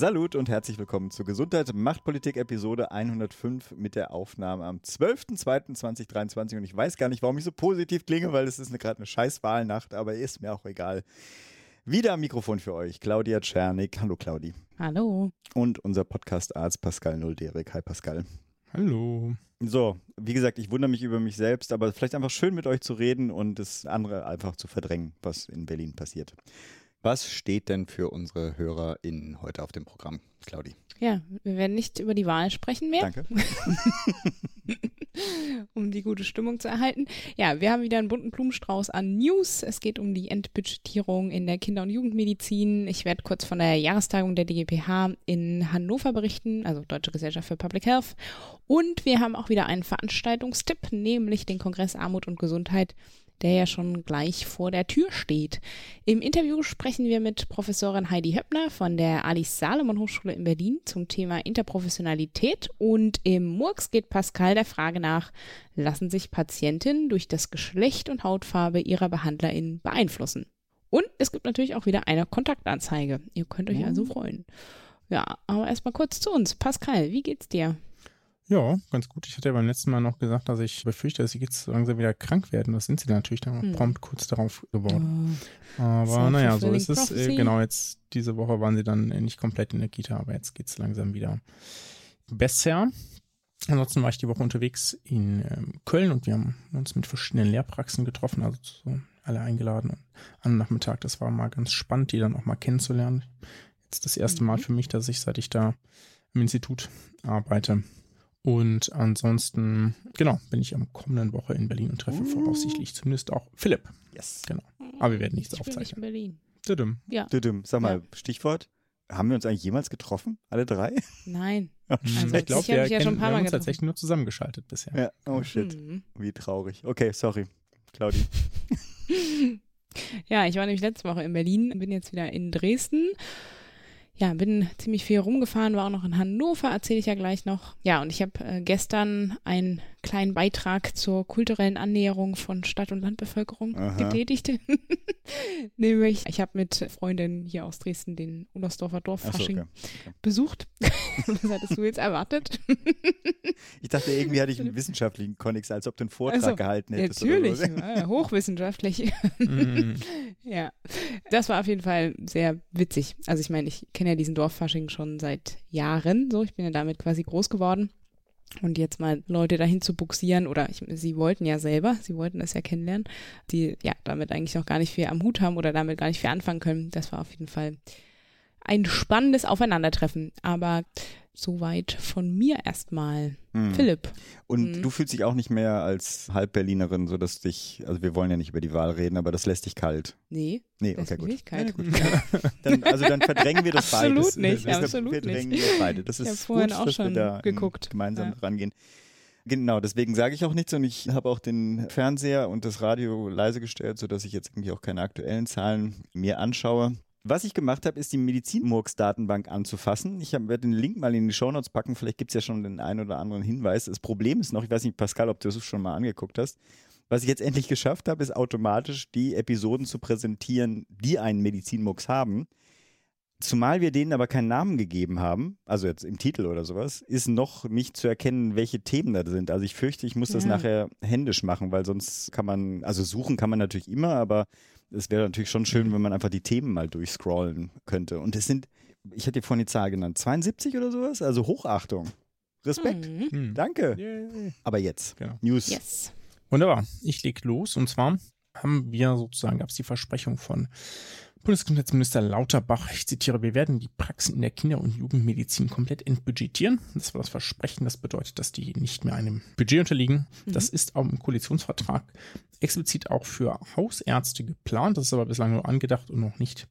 Salut und herzlich willkommen zur Gesundheit Machtpolitik Episode 105 mit der Aufnahme am 12.02.2023 und ich weiß gar nicht, warum ich so positiv klinge, weil es ist gerade eine scheiß Wahlnacht, aber ist mir auch egal. Wieder am Mikrofon für euch, Claudia Czernik. Hallo Claudi. Hallo. Und unser Podcast-Arzt Pascal Nulderik. Hi Pascal. Hallo. So, wie gesagt, ich wundere mich über mich selbst, aber vielleicht einfach schön mit euch zu reden und das andere einfach zu verdrängen, was in Berlin passiert. Was steht denn für unsere HörerInnen heute auf dem Programm, Claudi? Ja, wir werden nicht über die Wahl sprechen mehr. Danke. um die gute Stimmung zu erhalten. Ja, wir haben wieder einen bunten Blumenstrauß an News. Es geht um die Entbudgetierung in der Kinder- und Jugendmedizin. Ich werde kurz von der Jahrestagung der DGPH in Hannover berichten, also Deutsche Gesellschaft für Public Health. Und wir haben auch wieder einen Veranstaltungstipp, nämlich den Kongress Armut und Gesundheit der ja schon gleich vor der Tür steht. Im Interview sprechen wir mit Professorin Heidi Höppner von der Alice Salomon Hochschule in Berlin zum Thema Interprofessionalität und im Murks geht Pascal der Frage nach, lassen sich Patientinnen durch das Geschlecht und Hautfarbe ihrer BehandlerInnen beeinflussen? Und es gibt natürlich auch wieder eine Kontaktanzeige. Ihr könnt euch also freuen. Ja, aber erstmal kurz zu uns. Pascal, wie geht's dir? Ja, ganz gut. Ich hatte ja beim letzten Mal noch gesagt, dass ich befürchte, dass sie jetzt langsam wieder krank werden. Das sind sie natürlich dann hm. prompt kurz darauf geworden. Oh, Aber naja, so ist es. Äh, genau, jetzt diese Woche waren sie dann nicht komplett in der Kita, aber jetzt geht's langsam wieder besser. Ansonsten war ich die Woche unterwegs in ähm, Köln und wir haben uns mit verschiedenen Lehrpraxen getroffen, also so alle eingeladen. Und am Nachmittag, das war mal ganz spannend, die dann auch mal kennenzulernen. Jetzt das erste Mal mhm. für mich, dass ich, seit ich da im Institut arbeite, und ansonsten, genau, bin ich am kommenden Woche in Berlin und treffe uh. voraussichtlich zumindest auch Philipp. Yes. Genau. Aber wir werden nichts ich aufzeichnen. Bin in Berlin. Düdüm. Ja. Düdüm. Sag mal, ja. Stichwort. Haben wir uns eigentlich jemals getroffen? Alle drei? Nein. Also, ich glaube, wir, ja kennen, wir haben uns tatsächlich nur zusammengeschaltet bisher. Ja. Oh shit. Mhm. Wie traurig. Okay, sorry. Claudi. ja, ich war nämlich letzte Woche in Berlin, bin jetzt wieder in Dresden ja, bin ziemlich viel rumgefahren, war auch noch in Hannover, erzähle ich ja gleich noch. Ja, und ich habe äh, gestern einen kleinen Beitrag zur kulturellen Annäherung von Stadt- und Landbevölkerung Aha. getätigt. Nämlich, ich habe mit Freundinnen hier aus Dresden den Ullersdorfer Dorffasching so, okay. okay. besucht. Was hattest du jetzt erwartet? ich dachte, irgendwie hatte ich einen wissenschaftlichen Konnex, als ob du einen Vortrag also, gehalten hättest. Natürlich, so. ja, hochwissenschaftlich. mm. Ja, das war auf jeden Fall sehr witzig. Also ich meine, ich kenne ja diesen Dorffasching schon seit Jahren, so ich bin ja damit quasi groß geworden. Und jetzt mal Leute dahin zu buxieren, oder ich, sie wollten ja selber, sie wollten das ja kennenlernen, die ja damit eigentlich noch gar nicht viel am Hut haben oder damit gar nicht viel anfangen können. Das war auf jeden Fall ein spannendes Aufeinandertreffen. Aber soweit von mir erstmal. Hm. Philipp. Und hm. du fühlst dich auch nicht mehr als Halbberlinerin, so dass dich, also wir wollen ja nicht über die Wahl reden, aber das lässt dich kalt. Nee. Nee, okay, gut. Nicht kalt. Ja, gut. dann, also dann verdrängen wir das absolut beides. Nicht, das, absolut wir verdrängen nicht. beide. Das ist vorhin gut, auch dass schon wir da geguckt. gemeinsam ja. rangehen. Genau, deswegen sage ich auch nichts und ich habe auch den Fernseher und das Radio leise gestellt, sodass ich jetzt irgendwie auch keine aktuellen Zahlen mir anschaue. Was ich gemacht habe, ist die Medizinmurks-Datenbank anzufassen. Ich werde den Link mal in die Shownotes packen. Vielleicht gibt es ja schon den einen oder anderen Hinweis. Das Problem ist noch, ich weiß nicht, Pascal, ob du es schon mal angeguckt hast. Was ich jetzt endlich geschafft habe, ist automatisch die Episoden zu präsentieren, die einen Medizinmurks haben. Zumal wir denen aber keinen Namen gegeben haben, also jetzt im Titel oder sowas, ist noch nicht zu erkennen, welche Themen da sind. Also ich fürchte, ich muss das ja. nachher händisch machen, weil sonst kann man, also suchen kann man natürlich immer, aber es wäre natürlich schon schön, wenn man einfach die Themen mal durchscrollen könnte. Und es sind, ich hatte dir vorhin die Zahl genannt, 72 oder sowas? Also Hochachtung. Respekt. Mhm. Danke. Yeah. Aber jetzt, genau. News. Yes. Wunderbar. Ich leg los und zwar haben wir sozusagen, gab es die Versprechung von Bundesgesundheitsminister Lauterbach, ich zitiere, wir werden die Praxen in der Kinder- und Jugendmedizin komplett entbudgetieren. Das war das Versprechen, das bedeutet, dass die nicht mehr einem Budget unterliegen. Mhm. Das ist auch im Koalitionsvertrag explizit auch für Hausärzte geplant. Das ist aber bislang nur angedacht und noch nicht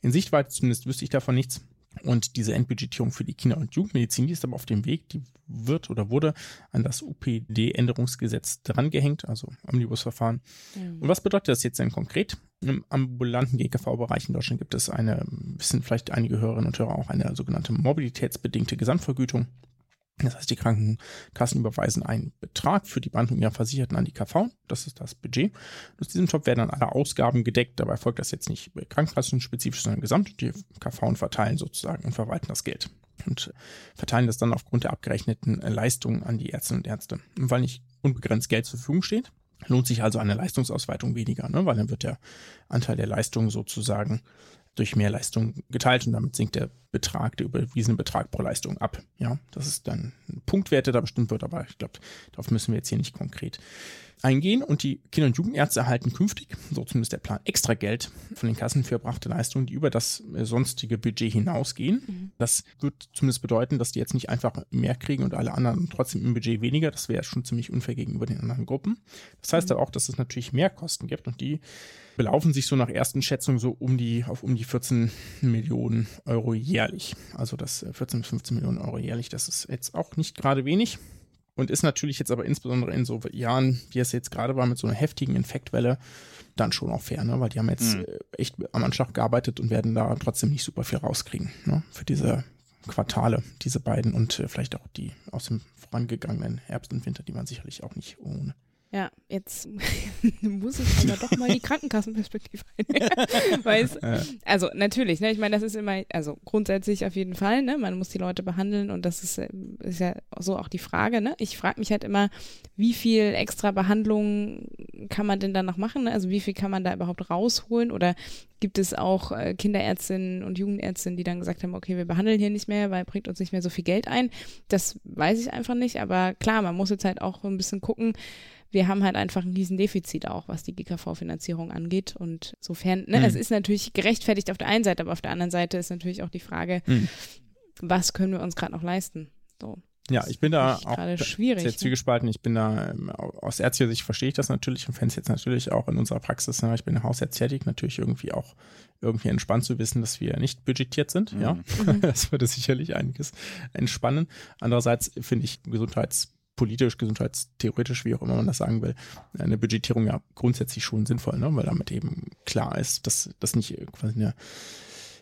in Sichtweite. Zumindest wüsste ich davon nichts. Und diese Endbudgetierung für die Kinder- und Jugendmedizin, die ist aber auf dem Weg, die wird oder wurde an das UPD-Änderungsgesetz drangehängt, also Omnibusverfahren. Mhm. Und was bedeutet das jetzt denn konkret? Im ambulanten GKV-Bereich in Deutschland gibt es eine, wissen vielleicht einige Hörerinnen und Hörer auch, eine sogenannte mobilitätsbedingte Gesamtvergütung. Das heißt, die Krankenkassen überweisen einen Betrag für die Behandlung ihrer Versicherten an die KV. Das ist das Budget. Aus diesem Top werden dann alle Ausgaben gedeckt. Dabei folgt das jetzt nicht krankenkassenspezifisch, sondern gesamt. Die KV verteilen sozusagen und verwalten das Geld und verteilen das dann aufgrund der abgerechneten Leistungen an die Ärztinnen und Ärzte. Und weil nicht unbegrenzt Geld zur Verfügung steht, lohnt sich also eine Leistungsausweitung weniger, ne? weil dann wird der Anteil der Leistung sozusagen durch mehr Leistung geteilt und damit sinkt der Betrag, der überwiesene Betrag pro Leistung ab. Ja, das ist dann ein Punktwert, der da bestimmt wird, aber ich glaube, darauf müssen wir jetzt hier nicht konkret eingehen. Und die Kinder- und Jugendärzte erhalten künftig, so zumindest der Plan, extra Geld von den Kassen für erbrachte Leistungen, die über das sonstige Budget hinausgehen. Mhm. Das wird zumindest bedeuten, dass die jetzt nicht einfach mehr kriegen und alle anderen trotzdem im Budget weniger. Das wäre schon ziemlich unfair gegenüber den anderen Gruppen. Das heißt mhm. aber auch, dass es natürlich mehr Kosten gibt und die belaufen sich so nach ersten Schätzungen so um die, auf um die 14 Millionen Euro jährlich. Also das 14 äh, bis 15 Millionen Euro jährlich, das ist jetzt auch nicht gerade wenig. Und ist natürlich jetzt aber insbesondere in so Jahren, wie es jetzt gerade war, mit so einer heftigen Infektwelle, dann schon auch fair, ne? Weil die haben jetzt mhm. Äh, echt am Anschlag gearbeitet und werden da trotzdem nicht super viel rauskriegen, ne? Für diese Quartale, diese beiden und äh, vielleicht auch die aus dem vorangegangenen Herbst und Winter, die waren sicherlich auch nicht ohne. Ja, jetzt muss ich aber doch mal die Krankenkassenperspektive einnehmen. also natürlich, ne, ich meine, das ist immer, also grundsätzlich auf jeden Fall, ne, man muss die Leute behandeln und das ist, ist ja so auch die Frage, ne. Ich frage mich halt immer, wie viel extra Behandlung kann man denn da noch machen? Ne? Also wie viel kann man da überhaupt rausholen? Oder gibt es auch äh, Kinderärztinnen und Jugendärztinnen, die dann gesagt haben, okay, wir behandeln hier nicht mehr, weil bringt uns nicht mehr so viel Geld ein? Das weiß ich einfach nicht, aber klar, man muss jetzt halt auch ein bisschen gucken, wir haben halt einfach ein Riesendefizit auch, was die GKV-Finanzierung angeht. Und sofern, ne, mhm. es ist natürlich gerechtfertigt auf der einen Seite, aber auf der anderen Seite ist natürlich auch die Frage, mhm. was können wir uns gerade noch leisten? So. Ja, ich bin da auch schwierig, sehr ne? zwiegespalten. Ich bin da ähm, aus ärztlicher Sicht verstehe ich das natürlich und fände es jetzt natürlich auch in unserer Praxis, ne, ich bin Hausarzt tätig, natürlich irgendwie auch irgendwie entspannt zu wissen, dass wir nicht budgetiert sind. Mhm. Ja, das würde sicherlich einiges entspannen. Andererseits finde ich Gesundheits politisch, gesundheitstheoretisch, wie auch immer man das sagen will, eine Budgetierung ja grundsätzlich schon sinnvoll, ne? weil damit eben klar ist, dass das nicht quasi eine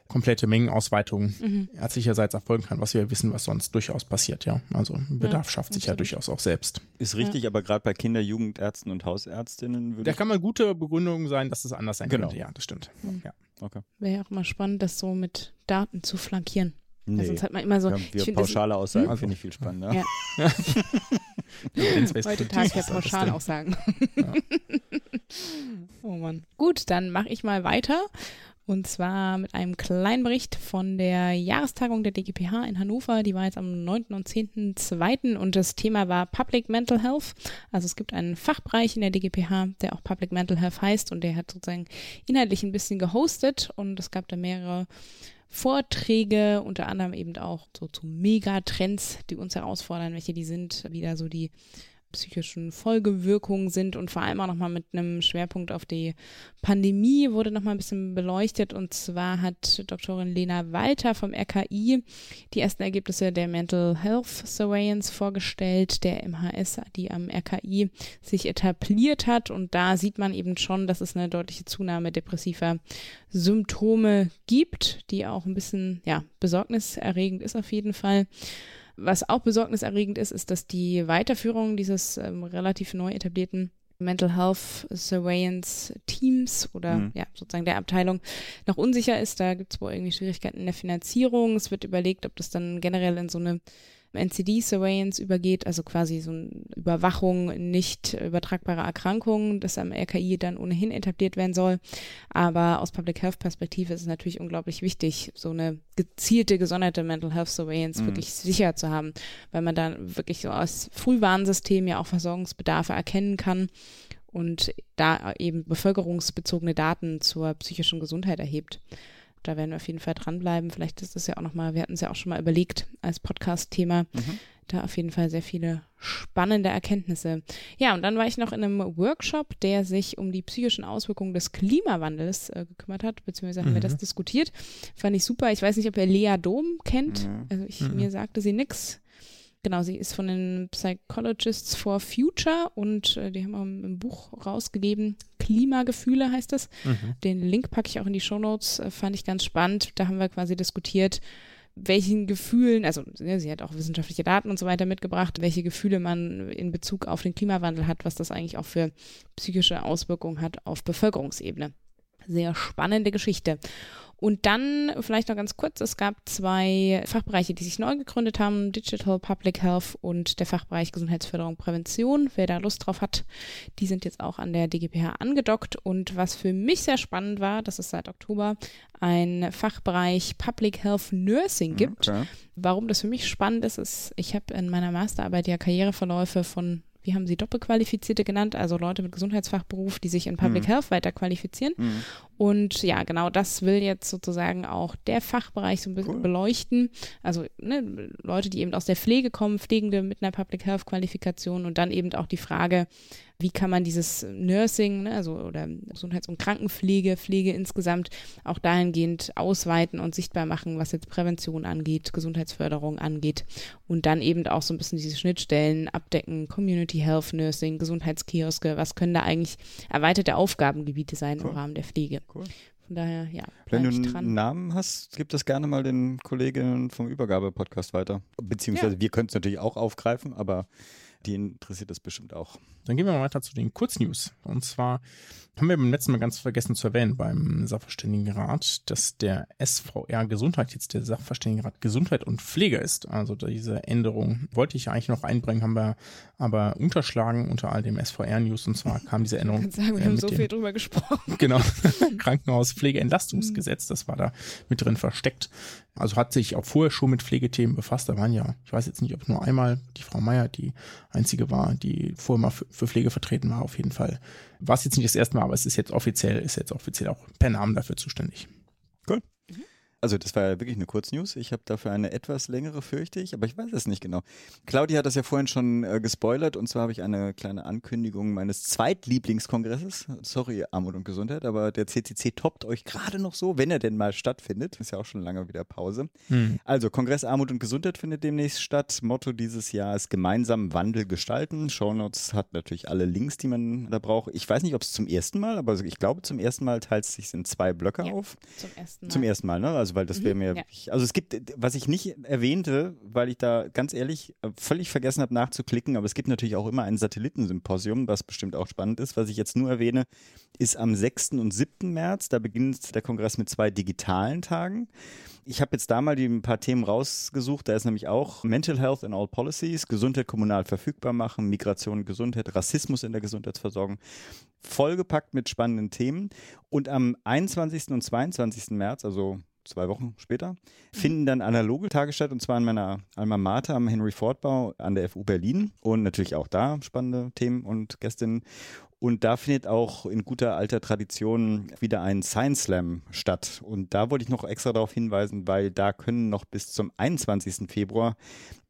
komplette Mengenausweitung mhm. ärztlicherseits erfolgen kann, was wir wissen, was sonst durchaus passiert, ja. Also Bedarf ja, schafft sich ja durchaus auch selbst. Ist richtig, ja. aber gerade bei Kinder-, Jugendärzten und Hausärztinnen würde Da kann man gute Begründungen sein, dass es das anders sein genau. könnte, ja, das stimmt. Mhm. Ja. Okay. Wäre ja auch mal spannend, das so mit Daten zu flankieren. Nee. Also sonst hat man immer so. Ja, wir pauschale Aussagen hm? finde ich viel spannender. Ja. Heutzutage ja pauschal Aussagen. Ja. oh Mann. Gut, dann mache ich mal weiter. Und zwar mit einem kleinen Bericht von der Jahrestagung der DGPH in Hannover. Die war jetzt am 9. und 10.2. und das Thema war Public Mental Health. Also es gibt einen Fachbereich in der DGPH, der auch Public Mental Health heißt und der hat sozusagen inhaltlich ein bisschen gehostet und es gab da mehrere Vorträge, unter anderem eben auch so zu Megatrends, die uns herausfordern, welche die sind, wieder so die psychischen Folgewirkungen sind und vor allem auch nochmal mit einem Schwerpunkt auf die Pandemie wurde nochmal ein bisschen beleuchtet. Und zwar hat Doktorin Lena Walter vom RKI die ersten Ergebnisse der Mental Health Surveillance vorgestellt, der MHS, die am RKI sich etabliert hat. Und da sieht man eben schon, dass es eine deutliche Zunahme depressiver Symptome gibt, die auch ein bisschen, ja, besorgniserregend ist auf jeden Fall. Was auch besorgniserregend ist, ist, dass die Weiterführung dieses ähm, relativ neu etablierten Mental Health Surveillance Teams oder mhm. ja, sozusagen der Abteilung noch unsicher ist. Da gibt es wohl irgendwie Schwierigkeiten in der Finanzierung. Es wird überlegt, ob das dann generell in so eine NCD-Surveillance übergeht, also quasi so eine Überwachung nicht übertragbare Erkrankungen, das am RKI dann ohnehin etabliert werden soll. Aber aus Public Health Perspektive ist es natürlich unglaublich wichtig, so eine gezielte, gesonderte Mental Health Surveillance mhm. wirklich sicher zu haben, weil man dann wirklich so aus Frühwarnsystem ja auch Versorgungsbedarfe erkennen kann und da eben bevölkerungsbezogene Daten zur psychischen Gesundheit erhebt da werden wir auf jeden Fall dranbleiben. Vielleicht ist das ja auch nochmal, wir hatten es ja auch schon mal überlegt als Podcast-Thema, mhm. da auf jeden Fall sehr viele spannende Erkenntnisse. Ja, und dann war ich noch in einem Workshop, der sich um die psychischen Auswirkungen des Klimawandels äh, gekümmert hat, beziehungsweise haben mhm. wir das diskutiert. Fand ich super. Ich weiß nicht, ob ihr Lea Dom kennt. Mhm. Also ich, mhm. mir sagte sie nix. Genau, sie ist von den Psychologists for Future und äh, die haben auch ein Buch rausgegeben, Klimagefühle heißt das. Mhm. Den Link packe ich auch in die Show Notes, äh, fand ich ganz spannend. Da haben wir quasi diskutiert, welchen Gefühlen, also ja, sie hat auch wissenschaftliche Daten und so weiter mitgebracht, welche Gefühle man in Bezug auf den Klimawandel hat, was das eigentlich auch für psychische Auswirkungen hat auf Bevölkerungsebene. Sehr spannende Geschichte. Und dann vielleicht noch ganz kurz, es gab zwei Fachbereiche, die sich neu gegründet haben, Digital Public Health und der Fachbereich Gesundheitsförderung Prävention. Wer da Lust drauf hat, die sind jetzt auch an der DGPH angedockt. Und was für mich sehr spannend war, dass es seit Oktober ein Fachbereich Public Health Nursing gibt. Okay. Warum das für mich spannend ist, ist, ich habe in meiner Masterarbeit ja Karriereverläufe von wie haben sie Doppelqualifizierte genannt, also Leute mit Gesundheitsfachberuf, die sich in Public mhm. Health weiter qualifizieren. Mhm. Und ja, genau das will jetzt sozusagen auch der Fachbereich so ein bisschen cool. beleuchten. Also ne, Leute, die eben aus der Pflege kommen, Pflegende mit einer Public Health Qualifikation und dann eben auch die Frage, wie kann man dieses Nursing, ne, also oder Gesundheits- und Krankenpflege, Pflege insgesamt auch dahingehend ausweiten und sichtbar machen, was jetzt Prävention angeht, Gesundheitsförderung angeht und dann eben auch so ein bisschen diese Schnittstellen abdecken, Community Health Nursing, Gesundheitskioske, was können da eigentlich erweiterte Aufgabengebiete sein cool. im Rahmen der Pflege. Cool. Von daher, ja. Wenn du einen dran. Namen hast, gib das gerne mal den Kolleginnen vom Übergabe-Podcast weiter. Beziehungsweise ja. wir können es natürlich auch aufgreifen, aber die interessiert das bestimmt auch. Dann gehen wir mal weiter zu den Kurznews. Und zwar haben wir beim letzten Mal ganz vergessen zu erwähnen beim Sachverständigenrat, dass der SVR Gesundheit jetzt der Sachverständigenrat Gesundheit und Pflege ist. Also diese Änderung wollte ich eigentlich noch einbringen, haben wir aber unterschlagen unter all dem SVR-News. Und zwar kam diese Änderung. Ich kann sagen, wir äh, haben so dem, viel drüber gesprochen. Genau. Krankenhauspflegeentlastungsgesetz, das war da mit drin versteckt. Also hat sich auch vorher schon mit Pflegethemen befasst. Da waren ja, ich weiß jetzt nicht, ob nur einmal die Frau Meier die einzige war, die vorher mal für, Pflege vertreten war, auf jeden Fall. War es jetzt nicht das erste Mal, aber es ist jetzt offiziell, ist jetzt offiziell auch per Namen dafür zuständig. Also das war ja wirklich eine Kurznews. Ich habe dafür eine etwas längere, fürchte ich, aber ich weiß es nicht genau. Claudia hat das ja vorhin schon äh, gespoilert und zwar habe ich eine kleine Ankündigung meines Zweitlieblingskongresses. Sorry, Armut und Gesundheit, aber der CCC toppt euch gerade noch so, wenn er denn mal stattfindet. Ist ja auch schon lange wieder Pause. Hm. Also Kongress Armut und Gesundheit findet demnächst statt. Motto dieses Jahr ist gemeinsam Wandel gestalten. Shownotes hat natürlich alle Links, die man da braucht. Ich weiß nicht, ob es zum ersten Mal, aber ich glaube zum ersten Mal teilt es sich in zwei Blöcke ja, auf. Zum ersten Mal. Zum ersten Mal, ne? Also weil das wäre mhm, mir, ja. also es gibt, was ich nicht erwähnte, weil ich da ganz ehrlich äh, völlig vergessen habe nachzuklicken, aber es gibt natürlich auch immer ein Satellitensymposium, was bestimmt auch spannend ist. Was ich jetzt nur erwähne, ist am 6. und 7. März, da beginnt der Kongress mit zwei digitalen Tagen. Ich habe jetzt da mal die, ein paar Themen rausgesucht. Da ist nämlich auch Mental Health in All Policies, Gesundheit kommunal verfügbar machen, Migration und Gesundheit, Rassismus in der Gesundheitsversorgung. Vollgepackt mit spannenden Themen. Und am 21. und 22. März, also zwei Wochen später, mhm. finden dann analoge Tage statt und zwar an meiner Alma Mater am Henry Ford Bau an der FU Berlin und natürlich auch da spannende Themen und Gästinnen. Und da findet auch in guter alter Tradition wieder ein Science Slam statt. Und da wollte ich noch extra darauf hinweisen, weil da können noch bis zum 21. Februar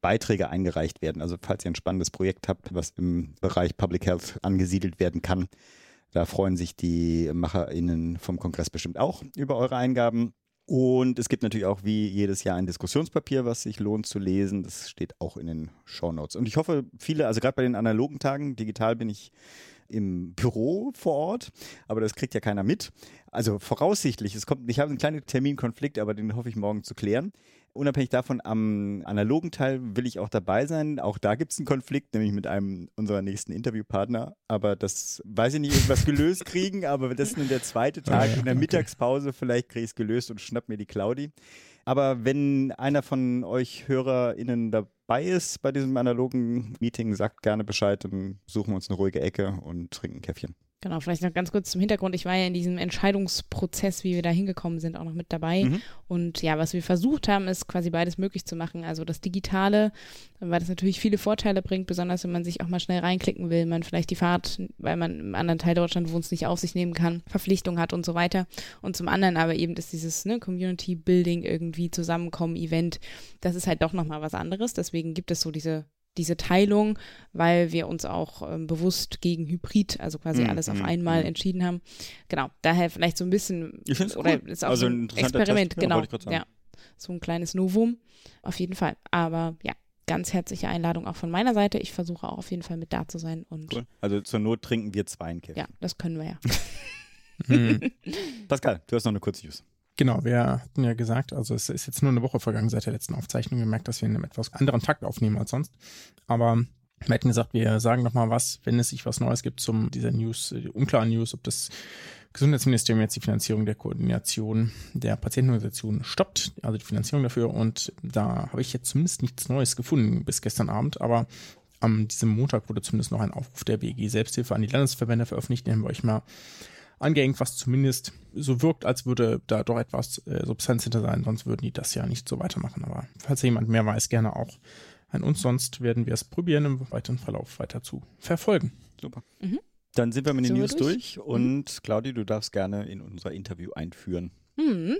Beiträge eingereicht werden. Also falls ihr ein spannendes Projekt habt, was im Bereich Public Health angesiedelt werden kann, da freuen sich die MacherInnen vom Kongress bestimmt auch über eure Eingaben. Und es gibt natürlich auch wie jedes Jahr ein Diskussionspapier, was sich lohnt zu lesen. Das steht auch in den Show Notes. Und ich hoffe, viele, also gerade bei den analogen Tagen, digital bin ich im Büro vor Ort, aber das kriegt ja keiner mit. Also voraussichtlich, es kommt, ich habe einen kleinen Terminkonflikt, aber den hoffe ich morgen zu klären unabhängig davon, am analogen Teil will ich auch dabei sein. Auch da gibt es einen Konflikt, nämlich mit einem unserer nächsten Interviewpartner. Aber das weiß ich nicht, irgendwas gelöst kriegen, aber das ist nun der zweite Tag. In der Mittagspause vielleicht kriege ich es gelöst und schnapp mir die Claudi. Aber wenn einer von euch HörerInnen dabei ist bei diesem analogen Meeting, sagt gerne Bescheid, dann suchen wir uns eine ruhige Ecke und trinken ein Käffchen. Genau, vielleicht noch ganz kurz zum Hintergrund. Ich war ja in diesem Entscheidungsprozess, wie wir da hingekommen sind, auch noch mit dabei. Mhm. Und ja, was wir versucht haben, ist quasi beides möglich zu machen. Also das Digitale, weil das natürlich viele Vorteile bringt, besonders wenn man sich auch mal schnell reinklicken will, man vielleicht die Fahrt, weil man im anderen Teil Deutschland wohnt, nicht auf sich nehmen kann, Verpflichtung hat und so weiter. Und zum anderen aber eben ist dieses ne, Community Building irgendwie Zusammenkommen, Event, das ist halt doch nochmal was anderes. Deswegen gibt es so diese diese Teilung, weil wir uns auch ähm, bewusst gegen Hybrid, also quasi mhm. alles auf mhm, einmal mhm. entschieden haben. Genau, daher vielleicht so ein bisschen ich oder cool. ist auch also ein Experiment, Test, genau. Ja, so ein kleines Novum, auf jeden Fall. Aber ja, ganz herzliche Einladung auch von meiner Seite. Ich versuche auch auf jeden Fall mit da zu sein. Und cool. Also zur Not trinken wir zwei einen. Ja, das können wir ja. hm. Pascal, du hast noch eine kurze News. Genau, wir hatten ja gesagt, also es ist jetzt nur eine Woche vergangen seit der letzten Aufzeichnung. Wir merken, dass wir in einem etwas anderen Takt aufnehmen als sonst. Aber wir hätten gesagt, wir sagen nochmal was, wenn es sich was Neues gibt zum dieser News, die unklaren News, ob das Gesundheitsministerium jetzt die Finanzierung der Koordination der Patientenorganisation stoppt, also die Finanzierung dafür. Und da habe ich jetzt zumindest nichts Neues gefunden bis gestern Abend. Aber am diesem Montag wurde zumindest noch ein Aufruf der BG Selbsthilfe an die Landesverbände veröffentlicht, den wir euch mal angehängt, was zumindest so wirkt, als würde da doch etwas äh, Substanz hinter sein, sonst würden die das ja nicht so weitermachen. Aber falls jemand mehr weiß, gerne auch an uns, sonst werden wir es probieren, im weiteren Verlauf weiter zu verfolgen. Super. Mhm. Dann sind wir mit den News durch, durch und mhm. Claudia, du darfst gerne in unser Interview einführen. Hm.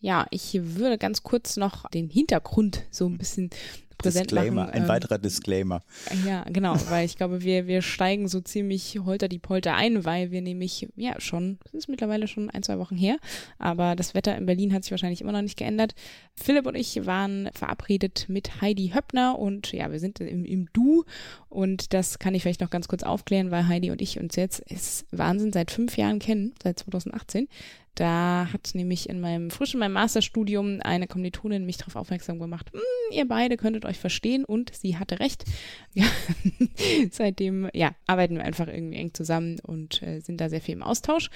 Ja, ich würde ganz kurz noch den Hintergrund so ein bisschen präsent Disclaimer, machen. Ein ähm, weiterer Disclaimer. Ja, genau, weil ich glaube, wir, wir steigen so ziemlich holter die Polter ein, weil wir nämlich, ja, schon, es ist mittlerweile schon ein, zwei Wochen her, aber das Wetter in Berlin hat sich wahrscheinlich immer noch nicht geändert. Philipp und ich waren verabredet mit Heidi Höppner und ja, wir sind im, im Du und das kann ich vielleicht noch ganz kurz aufklären, weil Heidi und ich uns jetzt, ist Wahnsinn, seit fünf Jahren kennen, seit 2018. Da hat nämlich in meinem frisch in meinem Masterstudium eine Kommilitonin mich darauf aufmerksam gemacht, hm, ihr beide könntet euch verstehen und sie hatte recht. Ja, seitdem ja, arbeiten wir einfach irgendwie eng zusammen und äh, sind da sehr viel im Austausch.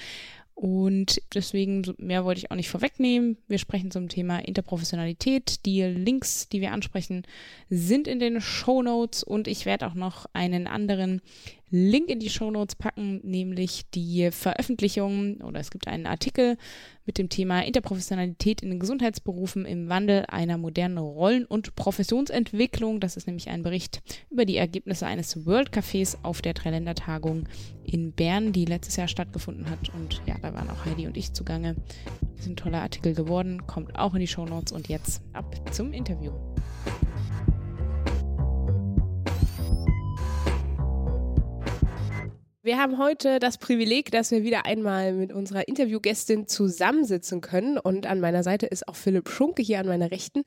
Und deswegen, mehr wollte ich auch nicht vorwegnehmen. Wir sprechen zum Thema Interprofessionalität. Die Links, die wir ansprechen, sind in den Show Notes und ich werde auch noch einen anderen Link in die Show Notes packen, nämlich die Veröffentlichung oder es gibt einen Artikel mit dem Thema Interprofessionalität in den Gesundheitsberufen im Wandel einer modernen Rollen- und Professionsentwicklung. Das ist nämlich ein Bericht über die Ergebnisse eines World Cafés auf der Dreiländertagung in Bern, die letztes Jahr stattgefunden hat. Und ja, da waren auch Heidi und ich zugange. Das ist ein toller Artikel geworden, kommt auch in die Show Notes und jetzt ab zum Interview. Wir haben heute das Privileg, dass wir wieder einmal mit unserer Interviewgästin zusammensitzen können. Und an meiner Seite ist auch Philipp Schunke hier an meiner Rechten.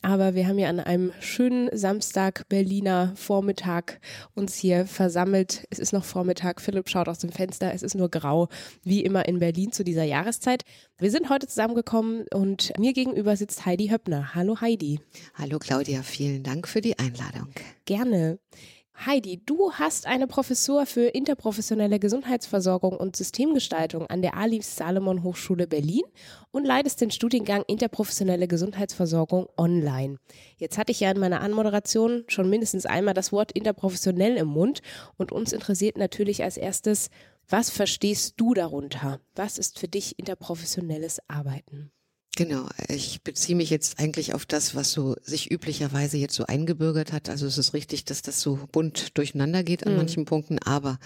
Aber wir haben ja an einem schönen Samstag Berliner Vormittag uns hier versammelt. Es ist noch Vormittag. Philipp schaut aus dem Fenster. Es ist nur grau, wie immer in Berlin zu dieser Jahreszeit. Wir sind heute zusammengekommen und mir gegenüber sitzt Heidi Höppner. Hallo Heidi. Hallo Claudia, vielen Dank für die Einladung. Gerne. Heidi, du hast eine Professur für interprofessionelle Gesundheitsversorgung und Systemgestaltung an der Alif Salomon Hochschule Berlin und leitest den Studiengang Interprofessionelle Gesundheitsversorgung online. Jetzt hatte ich ja in meiner Anmoderation schon mindestens einmal das Wort interprofessionell im Mund und uns interessiert natürlich als erstes, was verstehst du darunter? Was ist für dich interprofessionelles Arbeiten? Genau, ich beziehe mich jetzt eigentlich auf das, was so sich üblicherweise jetzt so eingebürgert hat. Also es ist richtig, dass das so bunt durcheinander geht an mhm. manchen Punkten, aber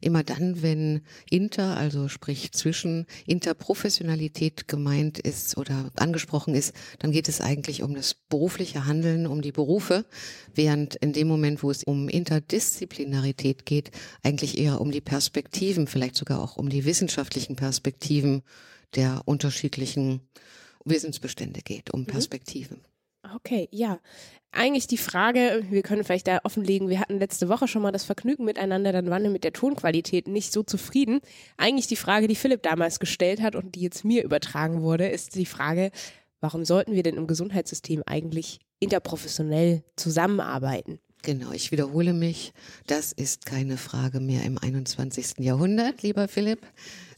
immer dann, wenn inter, also sprich zwischen Interprofessionalität gemeint ist oder angesprochen ist, dann geht es eigentlich um das berufliche Handeln, um die Berufe, während in dem Moment, wo es um Interdisziplinarität geht, eigentlich eher um die Perspektiven, vielleicht sogar auch um die wissenschaftlichen Perspektiven der unterschiedlichen Wissensbestände geht, um mhm. Perspektiven. Okay, ja. Eigentlich die Frage, wir können vielleicht da offenlegen, wir hatten letzte Woche schon mal das Vergnügen miteinander, dann waren wir mit der Tonqualität nicht so zufrieden. Eigentlich die Frage, die Philipp damals gestellt hat und die jetzt mir übertragen wurde, ist die Frage, warum sollten wir denn im Gesundheitssystem eigentlich interprofessionell zusammenarbeiten? Genau, ich wiederhole mich. Das ist keine Frage mehr im 21. Jahrhundert, lieber Philipp.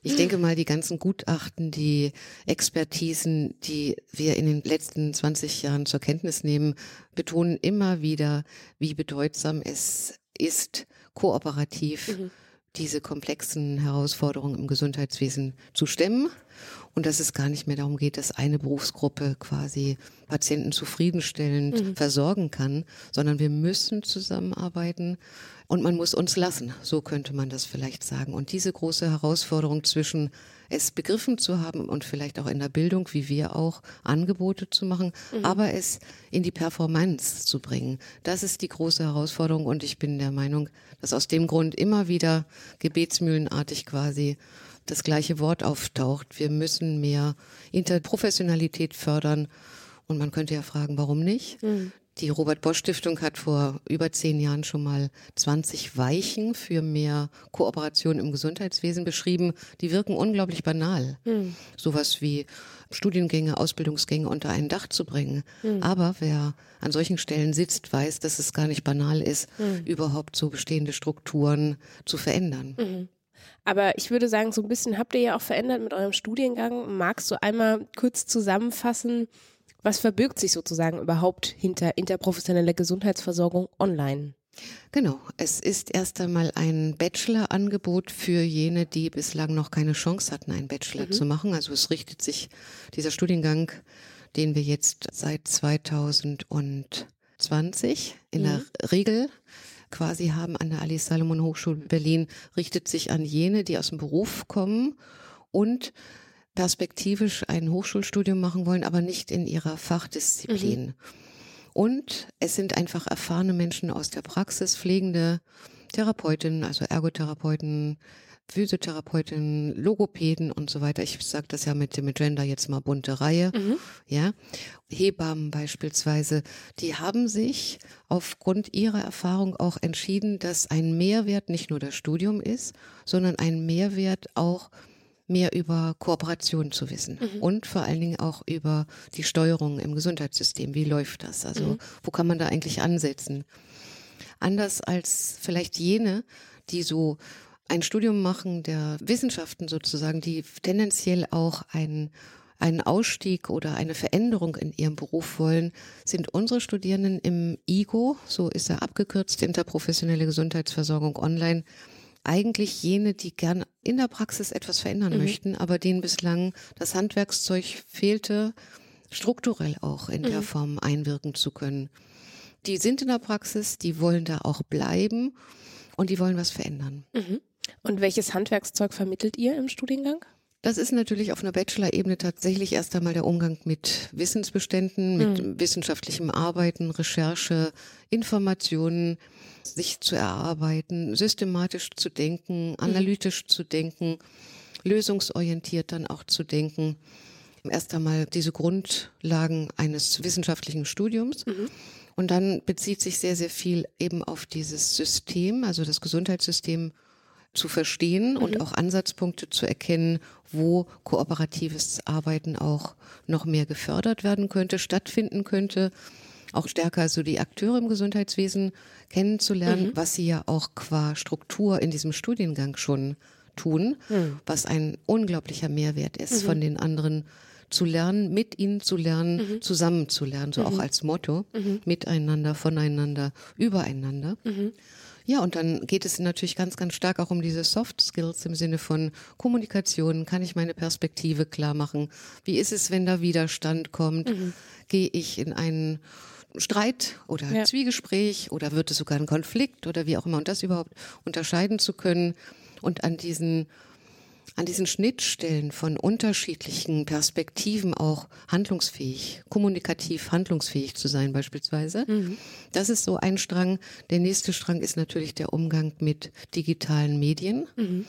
Ich denke mal, die ganzen Gutachten, die Expertisen, die wir in den letzten 20 Jahren zur Kenntnis nehmen, betonen immer wieder, wie bedeutsam es ist, kooperativ mhm. diese komplexen Herausforderungen im Gesundheitswesen zu stemmen und dass es gar nicht mehr darum geht, dass eine Berufsgruppe quasi Patienten zufriedenstellend mhm. versorgen kann, sondern wir müssen zusammenarbeiten und man muss uns lassen. So könnte man das vielleicht sagen. Und diese große Herausforderung zwischen es begriffen zu haben und vielleicht auch in der Bildung, wie wir auch, Angebote zu machen, mhm. aber es in die Performance zu bringen. Das ist die große Herausforderung und ich bin der Meinung, dass aus dem Grund immer wieder gebetsmühlenartig quasi das gleiche Wort auftaucht. Wir müssen mehr Interprofessionalität fördern. Und man könnte ja fragen, warum nicht? Mhm. Die Robert Bosch Stiftung hat vor über zehn Jahren schon mal 20 Weichen für mehr Kooperation im Gesundheitswesen beschrieben. Die wirken unglaublich banal. Hm. Sowas wie Studiengänge, Ausbildungsgänge unter ein Dach zu bringen. Hm. Aber wer an solchen Stellen sitzt, weiß, dass es gar nicht banal ist, hm. überhaupt so bestehende Strukturen zu verändern. Aber ich würde sagen, so ein bisschen habt ihr ja auch verändert mit eurem Studiengang. Magst du einmal kurz zusammenfassen, was verbirgt sich sozusagen überhaupt hinter interprofessioneller Gesundheitsversorgung online? Genau, es ist erst einmal ein Bachelor-Angebot für jene, die bislang noch keine Chance hatten, einen Bachelor mhm. zu machen. Also es richtet sich dieser Studiengang, den wir jetzt seit 2020 in mhm. der Regel quasi haben an der Alice Salomon Hochschule Berlin, richtet sich an jene, die aus dem Beruf kommen und perspektivisch ein Hochschulstudium machen wollen, aber nicht in ihrer Fachdisziplin. Mhm. Und es sind einfach erfahrene Menschen aus der Praxis, pflegende Therapeutinnen, also Ergotherapeuten, Physiotherapeutinnen, Logopäden und so weiter. Ich sage das ja mit dem Gender jetzt mal bunte Reihe. Mhm. Ja, Hebammen beispielsweise, die haben sich aufgrund ihrer Erfahrung auch entschieden, dass ein Mehrwert nicht nur das Studium ist, sondern ein Mehrwert auch mehr über Kooperation zu wissen mhm. und vor allen Dingen auch über die Steuerung im Gesundheitssystem. Wie läuft das? Also mhm. wo kann man da eigentlich ansetzen? Anders als vielleicht jene, die so ein Studium machen der Wissenschaften sozusagen, die tendenziell auch ein einen Ausstieg oder eine Veränderung in ihrem Beruf wollen, sind unsere Studierenden im IGO, so ist er abgekürzt, interprofessionelle Gesundheitsversorgung online, eigentlich jene, die gern in der Praxis etwas verändern mhm. möchten, aber denen bislang das Handwerkszeug fehlte, strukturell auch in mhm. der Form einwirken zu können. Die sind in der Praxis, die wollen da auch bleiben und die wollen was verändern. Mhm. Und welches Handwerkszeug vermittelt ihr im Studiengang? Das ist natürlich auf einer Bachelor-Ebene tatsächlich erst einmal der Umgang mit Wissensbeständen, mit mhm. wissenschaftlichem Arbeiten, Recherche, Informationen, sich zu erarbeiten, systematisch zu denken, mhm. analytisch mhm. zu denken, lösungsorientiert dann auch zu denken. Erst einmal diese Grundlagen eines wissenschaftlichen Studiums. Mhm. Und dann bezieht sich sehr, sehr viel eben auf dieses System, also das Gesundheitssystem zu verstehen mhm. und auch Ansatzpunkte zu erkennen, wo kooperatives Arbeiten auch noch mehr gefördert werden könnte, stattfinden könnte. Auch stärker so die Akteure im Gesundheitswesen kennenzulernen, mhm. was sie ja auch qua Struktur in diesem Studiengang schon tun, mhm. was ein unglaublicher Mehrwert ist, mhm. von den anderen zu lernen, mit ihnen zu lernen, mhm. zusammen zu lernen, so auch mhm. als Motto, mhm. miteinander, voneinander, übereinander. Ja, und dann geht es natürlich ganz, ganz stark auch um diese Soft Skills im Sinne von Kommunikation. Kann ich meine Perspektive klar machen? Wie ist es, wenn da Widerstand kommt? Mhm. Gehe ich in einen Streit oder ja. Zwiegespräch oder wird es sogar ein Konflikt oder wie auch immer und das überhaupt unterscheiden zu können und an diesen an diesen Schnittstellen von unterschiedlichen Perspektiven auch handlungsfähig, kommunikativ handlungsfähig zu sein beispielsweise. Mhm. Das ist so ein Strang. Der nächste Strang ist natürlich der Umgang mit digitalen Medien. Mhm.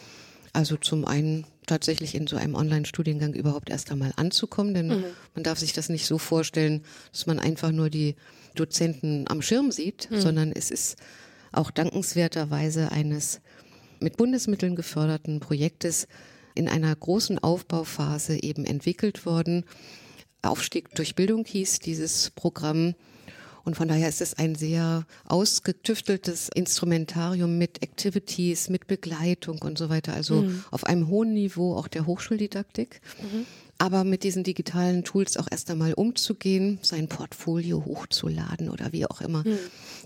Also zum einen tatsächlich in so einem Online-Studiengang überhaupt erst einmal anzukommen, denn mhm. man darf sich das nicht so vorstellen, dass man einfach nur die Dozenten am Schirm sieht, mhm. sondern es ist auch dankenswerterweise eines mit Bundesmitteln geförderten Projektes in einer großen Aufbauphase eben entwickelt worden. Aufstieg durch Bildung hieß dieses Programm. Und von daher ist es ein sehr ausgetüfteltes Instrumentarium mit Activities, mit Begleitung und so weiter. Also mhm. auf einem hohen Niveau auch der Hochschuldidaktik. Mhm. Aber mit diesen digitalen Tools auch erst einmal umzugehen, sein Portfolio hochzuladen oder wie auch immer. Mhm.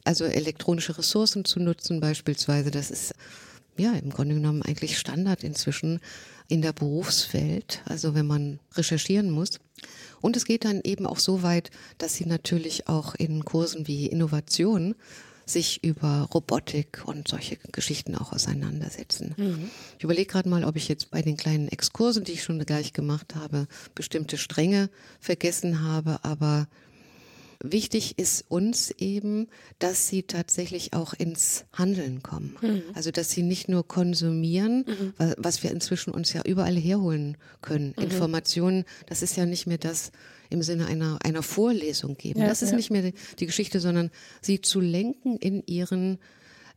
Also elektronische Ressourcen zu nutzen beispielsweise, das ist ja, im Grunde genommen eigentlich Standard inzwischen in der Berufswelt, also wenn man recherchieren muss. Und es geht dann eben auch so weit, dass sie natürlich auch in Kursen wie Innovation sich über Robotik und solche Geschichten auch auseinandersetzen. Mhm. Ich überlege gerade mal, ob ich jetzt bei den kleinen Exkursen, die ich schon gleich gemacht habe, bestimmte Stränge vergessen habe, aber wichtig ist uns eben, dass sie tatsächlich auch ins Handeln kommen. Mhm. Also dass sie nicht nur konsumieren, mhm. was wir inzwischen uns ja überall herholen können. Mhm. Informationen, das ist ja nicht mehr das im Sinne einer, einer Vorlesung geben. Ja, das ist ja. nicht mehr die, die, Geschichte, sondern sie zu lenken in ihren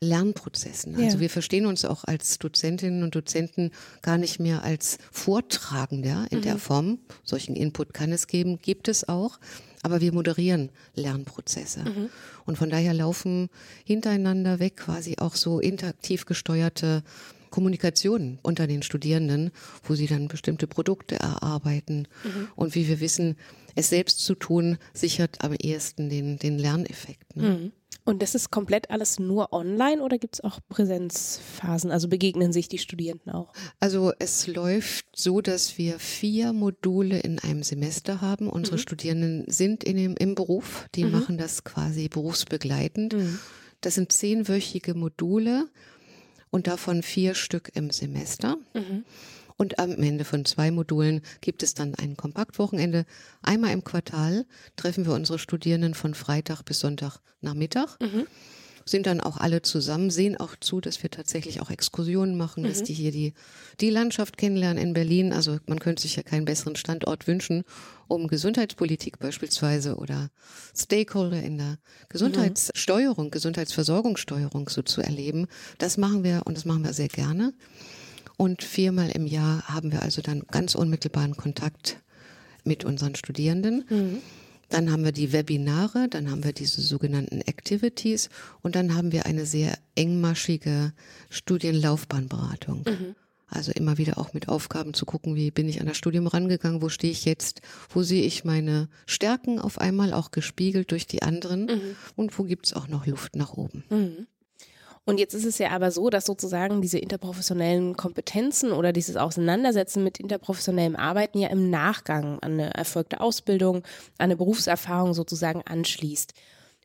Lernprozessen. Also ja. wir verstehen uns auch als Dozentinnen und Dozenten gar nicht mehr als Vortragender in der mhm. Form. Solchen Input kann es geben, gibt es auch aber wir moderieren Lernprozesse. Mhm. Und von daher laufen hintereinander weg quasi auch so interaktiv gesteuerte Kommunikationen unter den Studierenden, wo sie dann bestimmte Produkte erarbeiten. Mhm. Und wie wir wissen, es selbst zu tun, sichert am ehesten den, den Lerneffekt. Ne? Mhm. Und das ist komplett alles nur online oder gibt es auch Präsenzphasen? Also begegnen sich die Studierenden auch? Also es läuft so, dass wir vier Module in einem Semester haben. Unsere mhm. Studierenden sind in dem, im Beruf, die mhm. machen das quasi berufsbegleitend. Mhm. Das sind zehnwöchige Module und davon vier Stück im Semester. Mhm. Und am Ende von zwei Modulen gibt es dann ein Kompaktwochenende. Einmal im Quartal treffen wir unsere Studierenden von Freitag bis Sonntag Nachmittag. Mhm. Sind dann auch alle zusammen, sehen auch zu, dass wir tatsächlich auch Exkursionen machen, mhm. dass die hier die, die Landschaft kennenlernen in Berlin. Also man könnte sich ja keinen besseren Standort wünschen, um Gesundheitspolitik beispielsweise oder Stakeholder in der Gesundheitssteuerung, Gesundheitsversorgungssteuerung so zu erleben. Das machen wir und das machen wir sehr gerne. Und viermal im Jahr haben wir also dann ganz unmittelbaren Kontakt mit unseren Studierenden. Mhm. Dann haben wir die Webinare, dann haben wir diese sogenannten Activities und dann haben wir eine sehr engmaschige Studienlaufbahnberatung. Mhm. Also immer wieder auch mit Aufgaben zu gucken, wie bin ich an das Studium rangegangen, wo stehe ich jetzt, wo sehe ich meine Stärken auf einmal auch gespiegelt durch die anderen mhm. und wo gibt es auch noch Luft nach oben. Mhm. Und jetzt ist es ja aber so, dass sozusagen diese interprofessionellen Kompetenzen oder dieses Auseinandersetzen mit interprofessionellem Arbeiten ja im Nachgang an eine erfolgte Ausbildung, an eine Berufserfahrung sozusagen anschließt.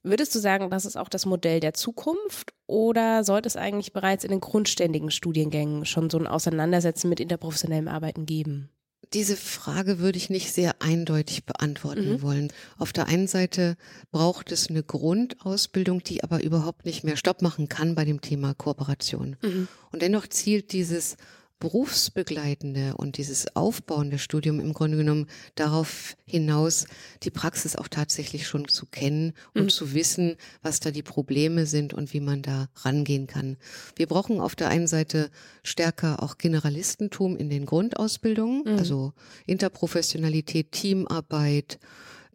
Würdest du sagen, das ist auch das Modell der Zukunft oder sollte es eigentlich bereits in den grundständigen Studiengängen schon so ein Auseinandersetzen mit interprofessionellem Arbeiten geben? Diese Frage würde ich nicht sehr eindeutig beantworten mhm. wollen. Auf der einen Seite braucht es eine Grundausbildung, die aber überhaupt nicht mehr Stopp machen kann bei dem Thema Kooperation. Mhm. Und dennoch zielt dieses berufsbegleitende und dieses aufbauende Studium im Grunde genommen darauf hinaus, die Praxis auch tatsächlich schon zu kennen und mhm. zu wissen, was da die Probleme sind und wie man da rangehen kann. Wir brauchen auf der einen Seite stärker auch Generalistentum in den Grundausbildungen, mhm. also Interprofessionalität, Teamarbeit,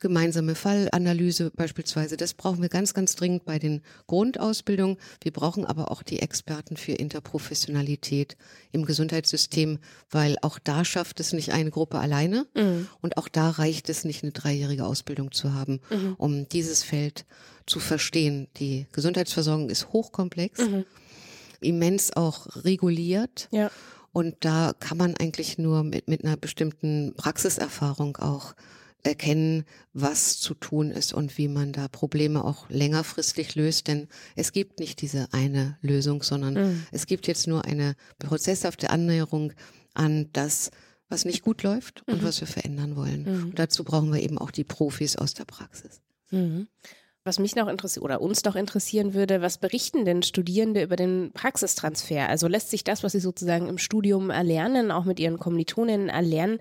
gemeinsame Fallanalyse beispielsweise. Das brauchen wir ganz, ganz dringend bei den Grundausbildungen. Wir brauchen aber auch die Experten für Interprofessionalität im Gesundheitssystem, weil auch da schafft es nicht eine Gruppe alleine mhm. und auch da reicht es nicht, eine dreijährige Ausbildung zu haben, mhm. um dieses Feld zu verstehen. Die Gesundheitsversorgung ist hochkomplex, mhm. immens auch reguliert. Ja. Und da kann man eigentlich nur mit, mit einer bestimmten Praxiserfahrung auch erkennen, was zu tun ist und wie man da Probleme auch längerfristig löst. Denn es gibt nicht diese eine Lösung, sondern mhm. es gibt jetzt nur eine prozesshafte Annäherung an das, was nicht gut läuft und mhm. was wir verändern wollen. Mhm. Und dazu brauchen wir eben auch die Profis aus der Praxis. Mhm. Was mich noch interessiert oder uns noch interessieren würde, was berichten denn Studierende über den Praxistransfer? Also lässt sich das, was sie sozusagen im Studium erlernen, auch mit ihren Kommilitoninnen erlernen,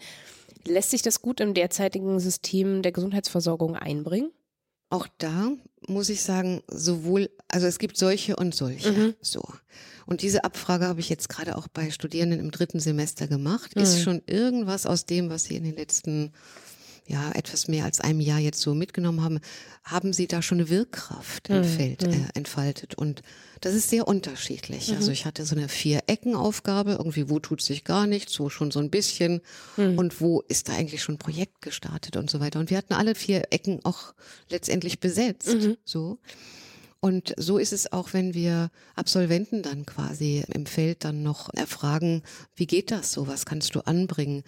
Lässt sich das gut im derzeitigen System der Gesundheitsversorgung einbringen? Auch da muss ich sagen, sowohl, also es gibt solche und solche. Mhm. So. Und diese Abfrage habe ich jetzt gerade auch bei Studierenden im dritten Semester gemacht. Mhm. Ist schon irgendwas aus dem, was sie in den letzten ja, etwas mehr als einem Jahr jetzt so mitgenommen haben, haben sie da schon eine Wirkkraft mhm. entfällt, äh, entfaltet. Und das ist sehr unterschiedlich. Mhm. Also ich hatte so eine Vier-Ecken-Aufgabe, irgendwie wo tut sich gar nichts, wo schon so ein bisschen mhm. und wo ist da eigentlich schon ein Projekt gestartet und so weiter. Und wir hatten alle vier Ecken auch letztendlich besetzt. Mhm. So. Und so ist es auch, wenn wir Absolventen dann quasi im Feld dann noch erfragen, wie geht das so, was kannst du anbringen?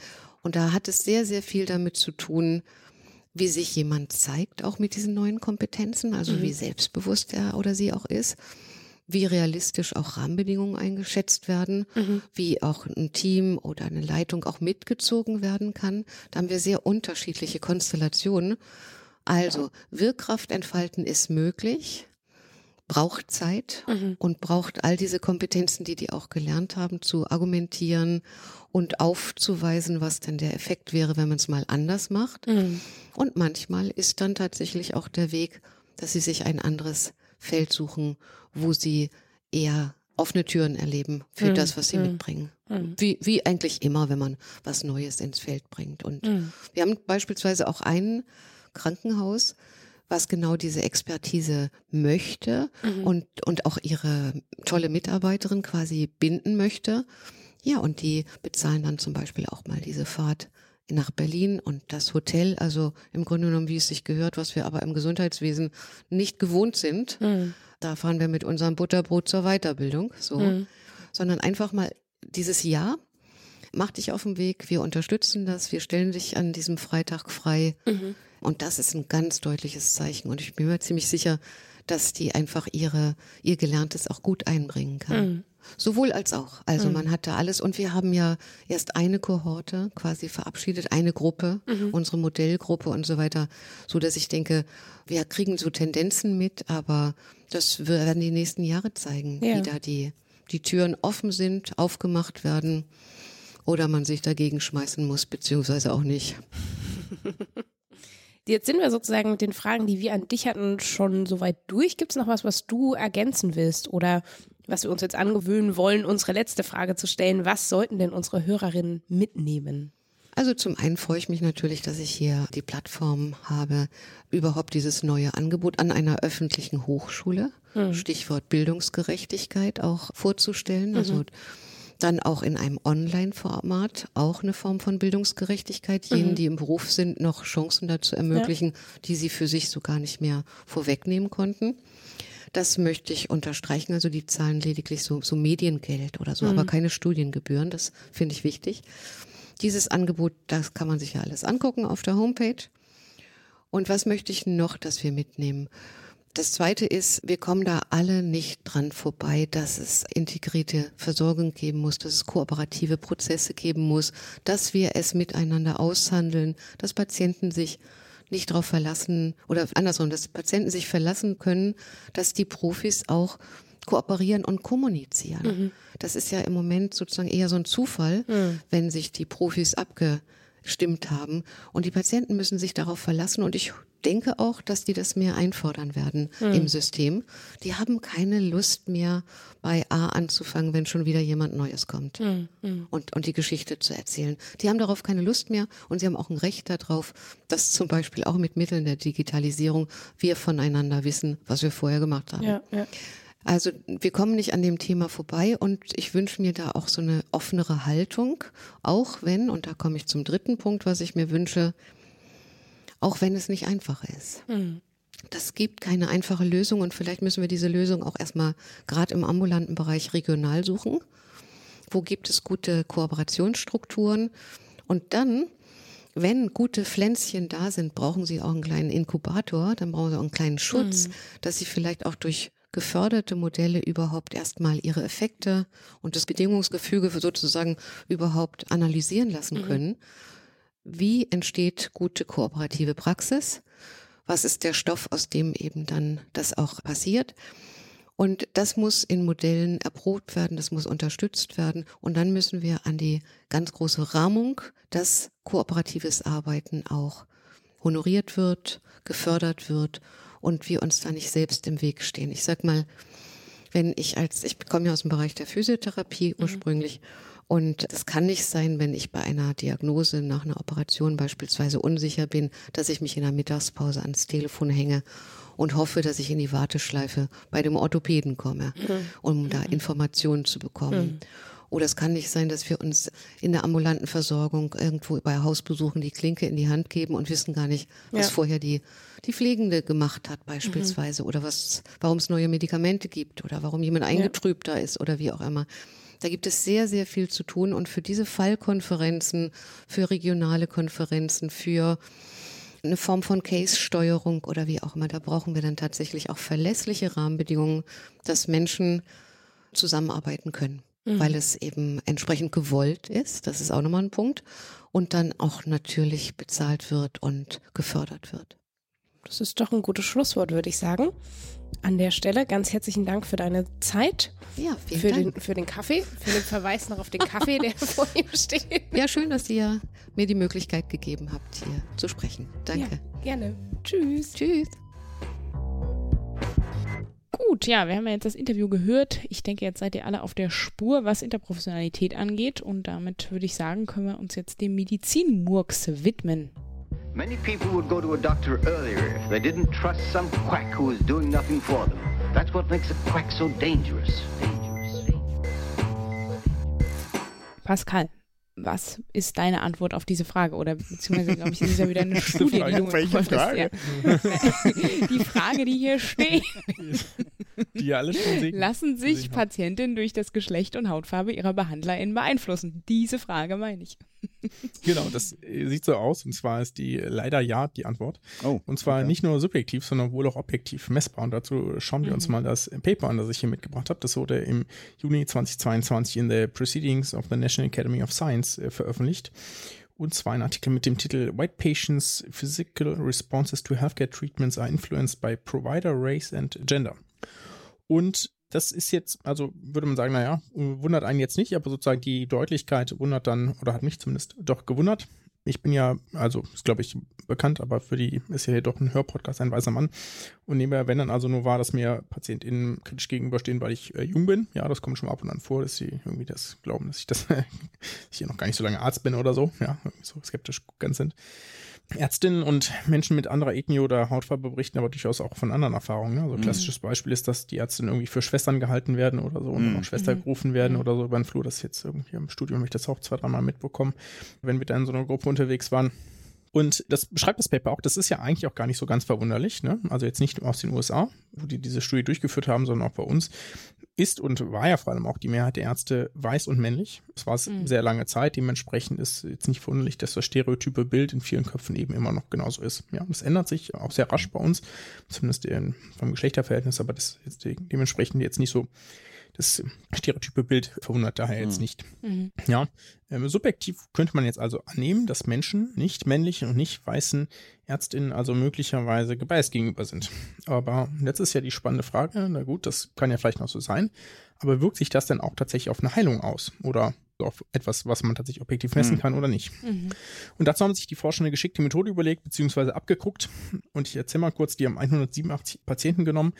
Und da hat es sehr, sehr viel damit zu tun, wie sich jemand zeigt, auch mit diesen neuen Kompetenzen, also mhm. wie selbstbewusst er oder sie auch ist wie realistisch auch Rahmenbedingungen eingeschätzt werden, mhm. wie auch ein Team oder eine Leitung auch mitgezogen werden kann. Da haben wir sehr unterschiedliche Konstellationen. Also Wirkkraft entfalten ist möglich, braucht Zeit mhm. und braucht all diese Kompetenzen, die die auch gelernt haben, zu argumentieren und aufzuweisen, was denn der Effekt wäre, wenn man es mal anders macht. Mhm. Und manchmal ist dann tatsächlich auch der Weg, dass sie sich ein anderes Feld suchen, wo sie eher offene Türen erleben für mhm. das, was sie mhm. mitbringen. Mhm. Wie, wie eigentlich immer, wenn man was Neues ins Feld bringt. Und hm. wir haben beispielsweise auch ein Krankenhaus, was genau diese Expertise möchte mhm. und, und auch ihre tolle Mitarbeiterin quasi binden möchte. Ja, und die bezahlen dann zum Beispiel auch mal diese Fahrt nach Berlin und das Hotel, also im Grunde genommen, wie es sich gehört, was wir aber im Gesundheitswesen nicht gewohnt sind. Mhm. Da fahren wir mit unserem Butterbrot zur Weiterbildung, so, mhm. sondern einfach mal dieses Jahr mach dich auf den Weg, wir unterstützen das, wir stellen dich an diesem Freitag frei. Mhm. Und das ist ein ganz deutliches Zeichen. Und ich bin mir ziemlich sicher, dass die einfach ihre, ihr Gelerntes auch gut einbringen kann. Mhm. Sowohl als auch. Also mhm. man hatte alles und wir haben ja erst eine Kohorte quasi verabschiedet, eine Gruppe, mhm. unsere Modellgruppe und so weiter, so dass ich denke, wir kriegen so Tendenzen mit, aber das werden die nächsten Jahre zeigen, ja. wie da die, die Türen offen sind, aufgemacht werden oder man sich dagegen schmeißen muss, beziehungsweise auch nicht. Jetzt sind wir sozusagen mit den Fragen, die wir an dich hatten, schon soweit durch. Gibt es noch was, was du ergänzen willst oder was wir uns jetzt angewöhnen wollen, unsere letzte Frage zu stellen? Was sollten denn unsere Hörerinnen mitnehmen? Also zum einen freue ich mich natürlich, dass ich hier die Plattform habe, überhaupt dieses neue Angebot an einer öffentlichen Hochschule, mhm. Stichwort Bildungsgerechtigkeit auch vorzustellen. Also mhm. Dann auch in einem Online-Format, auch eine Form von Bildungsgerechtigkeit, jenen, mhm. die im Beruf sind, noch Chancen dazu ermöglichen, ja. die sie für sich so gar nicht mehr vorwegnehmen konnten. Das möchte ich unterstreichen. Also die zahlen lediglich so, so Mediengeld oder so, mhm. aber keine Studiengebühren. Das finde ich wichtig. Dieses Angebot, das kann man sich ja alles angucken auf der Homepage. Und was möchte ich noch, dass wir mitnehmen? Das Zweite ist, wir kommen da alle nicht dran vorbei, dass es integrierte Versorgung geben muss, dass es kooperative Prozesse geben muss, dass wir es miteinander aushandeln, dass Patienten sich nicht darauf verlassen oder andersrum, dass Patienten sich verlassen können, dass die Profis auch kooperieren und kommunizieren. Mhm. Das ist ja im Moment sozusagen eher so ein Zufall, mhm. wenn sich die Profis abgestimmt haben. Und die Patienten müssen sich darauf verlassen. Und ich denke auch, dass die das mehr einfordern werden mhm. im System. Die haben keine Lust mehr, bei A anzufangen, wenn schon wieder jemand Neues kommt mhm. und, und die Geschichte zu erzählen. Die haben darauf keine Lust mehr und sie haben auch ein Recht darauf, dass zum Beispiel auch mit Mitteln der Digitalisierung wir voneinander wissen, was wir vorher gemacht haben. Ja, ja. Also wir kommen nicht an dem Thema vorbei und ich wünsche mir da auch so eine offenere Haltung, auch wenn, und da komme ich zum dritten Punkt, was ich mir wünsche, auch wenn es nicht einfach ist. Mhm. Das gibt keine einfache Lösung und vielleicht müssen wir diese Lösung auch erstmal gerade im ambulanten Bereich regional suchen. Wo gibt es gute Kooperationsstrukturen? Und dann, wenn gute Pflänzchen da sind, brauchen sie auch einen kleinen Inkubator, dann brauchen sie auch einen kleinen Schutz, mhm. dass sie vielleicht auch durch geförderte Modelle überhaupt erstmal ihre Effekte und das Bedingungsgefüge sozusagen überhaupt analysieren lassen mhm. können. Mhm wie entsteht gute kooperative Praxis? Was ist der Stoff, aus dem eben dann das auch passiert? Und das muss in Modellen erprobt werden, das muss unterstützt werden. Und dann müssen wir an die ganz große Rahmung, dass kooperatives Arbeiten auch honoriert wird, gefördert wird und wir uns da nicht selbst im Weg stehen. Ich sag mal, wenn ich als, ich komme ja aus dem Bereich der Physiotherapie mhm. Und es kann nicht sein, wenn ich bei einer Diagnose nach einer Operation beispielsweise unsicher bin, dass ich mich in der Mittagspause ans Telefon hänge und hoffe, dass ich in die Warteschleife bei dem Orthopäden komme, mhm. um da Informationen zu bekommen. Mhm. Oder es kann nicht sein, dass wir uns in der ambulanten Versorgung irgendwo bei Hausbesuchen die Klinke in die Hand geben und wissen gar nicht, was ja. vorher die, die Pflegende gemacht hat beispielsweise mhm. oder was, warum es neue Medikamente gibt oder warum jemand eingetrübter ja. ist oder wie auch immer. Da gibt es sehr, sehr viel zu tun und für diese Fallkonferenzen, für regionale Konferenzen, für eine Form von Case-Steuerung oder wie auch immer, da brauchen wir dann tatsächlich auch verlässliche Rahmenbedingungen, dass Menschen zusammenarbeiten können mhm. weil es eben entsprechend gewollt ist. Das ist auch nochmal ein Punkt. Und dann auch natürlich bezahlt wird und gefördert wird. Das ist doch ein gutes Schlusswort, würde ich sagen. An der Stelle ganz herzlichen Dank für deine Zeit. Ja, vielen für Dank. Den, für den Kaffee, für den Verweis noch auf den Kaffee, der vor ihm steht. Ja, schön, dass ihr mir die Möglichkeit gegeben habt, hier zu sprechen. Danke. Ja, gerne. Tschüss. Tschüss. Gut, ja, wir haben ja jetzt das Interview gehört. Ich denke, jetzt seid ihr alle auf der Spur, was Interprofessionalität angeht. Und damit würde ich sagen, können wir uns jetzt dem Medizinmurks widmen. Many people would go to a doctor earlier if they didn't trust some quack who is doing nothing for them. That's what makes a quack so dangerous. dangerous. Pascal, was ist deine Antwort auf diese Frage? Oder beziehungsweise, glaube ich, ist es ja wieder eine Studie, Frage, die du welche Frage? Ja. Die Frage, die hier steht. Die alle schon sehen. Lassen sich Patientinnen durch das Geschlecht und Hautfarbe ihrer BehandlerInnen beeinflussen? Diese Frage meine ich. Genau, das äh, sieht so aus. Und zwar ist die leider ja die Antwort. Oh, und zwar okay. nicht nur subjektiv, sondern wohl auch objektiv messbar. Und dazu schauen wir mhm. uns mal das Paper an, das ich hier mitgebracht habe. Das wurde im Juni 2022 in the Proceedings of the National Academy of Science äh, veröffentlicht. Und zwar ein Artikel mit dem Titel White Patients' Physical Responses to Healthcare Treatments are influenced by Provider, Race and Gender. Und das ist jetzt, also würde man sagen, naja, wundert einen jetzt nicht, aber sozusagen die Deutlichkeit wundert dann, oder hat mich zumindest doch gewundert. Ich bin ja, also ist glaube ich bekannt, aber für die ist ja hier doch ein Hörpodcast, ein weißer Mann. Und nebenher, wenn dann also nur war, dass mir PatientInnen kritisch gegenüberstehen, weil ich äh, jung bin. Ja, das kommt schon mal ab und an vor, dass sie irgendwie das glauben, dass ich das, hier noch gar nicht so lange Arzt bin oder so. Ja, so skeptisch ganz sind. Ärztinnen und Menschen mit anderer Ethnie oder Hautfarbe berichten aber durchaus auch von anderen Erfahrungen. Ne? Also ein mhm. klassisches Beispiel ist, dass die Ärztinnen irgendwie für Schwestern gehalten werden oder so und dann auch mhm. Schwester mhm. gerufen werden mhm. oder so über den Flur. Das jetzt irgendwie im Studium habe ich das auch zwei, dreimal mitbekommen, wenn wir da in so einer Gruppe unterwegs waren. Und das beschreibt das Paper auch, das ist ja eigentlich auch gar nicht so ganz verwunderlich, ne? also jetzt nicht nur aus den USA, wo die diese Studie durchgeführt haben, sondern auch bei uns, ist und war ja vor allem auch die Mehrheit der Ärzte weiß und männlich. Das war es mhm. sehr lange Zeit. Dementsprechend ist jetzt nicht verwunderlich, dass das stereotype Bild in vielen Köpfen eben immer noch genauso ist. Ja, das ändert sich auch sehr rasch bei uns, zumindest in, vom Geschlechterverhältnis, aber das ist dementsprechend jetzt nicht so das stereotype Bild verwundert daher jetzt mhm. nicht. Mhm. Ja, ähm, subjektiv könnte man jetzt also annehmen, dass Menschen nicht männlichen und nicht weißen Ärztinnen also möglicherweise gebeißt gegenüber sind. Aber jetzt ist ja die spannende Frage, na gut, das kann ja vielleicht noch so sein, aber wirkt sich das denn auch tatsächlich auf eine Heilung aus? Oder auf etwas, was man tatsächlich objektiv messen mhm. kann oder nicht. Mhm. Und dazu haben sich die Forscher eine geschickte Methode überlegt, beziehungsweise abgeguckt. Und ich erzähle mal kurz, die haben 187 Patienten genommen,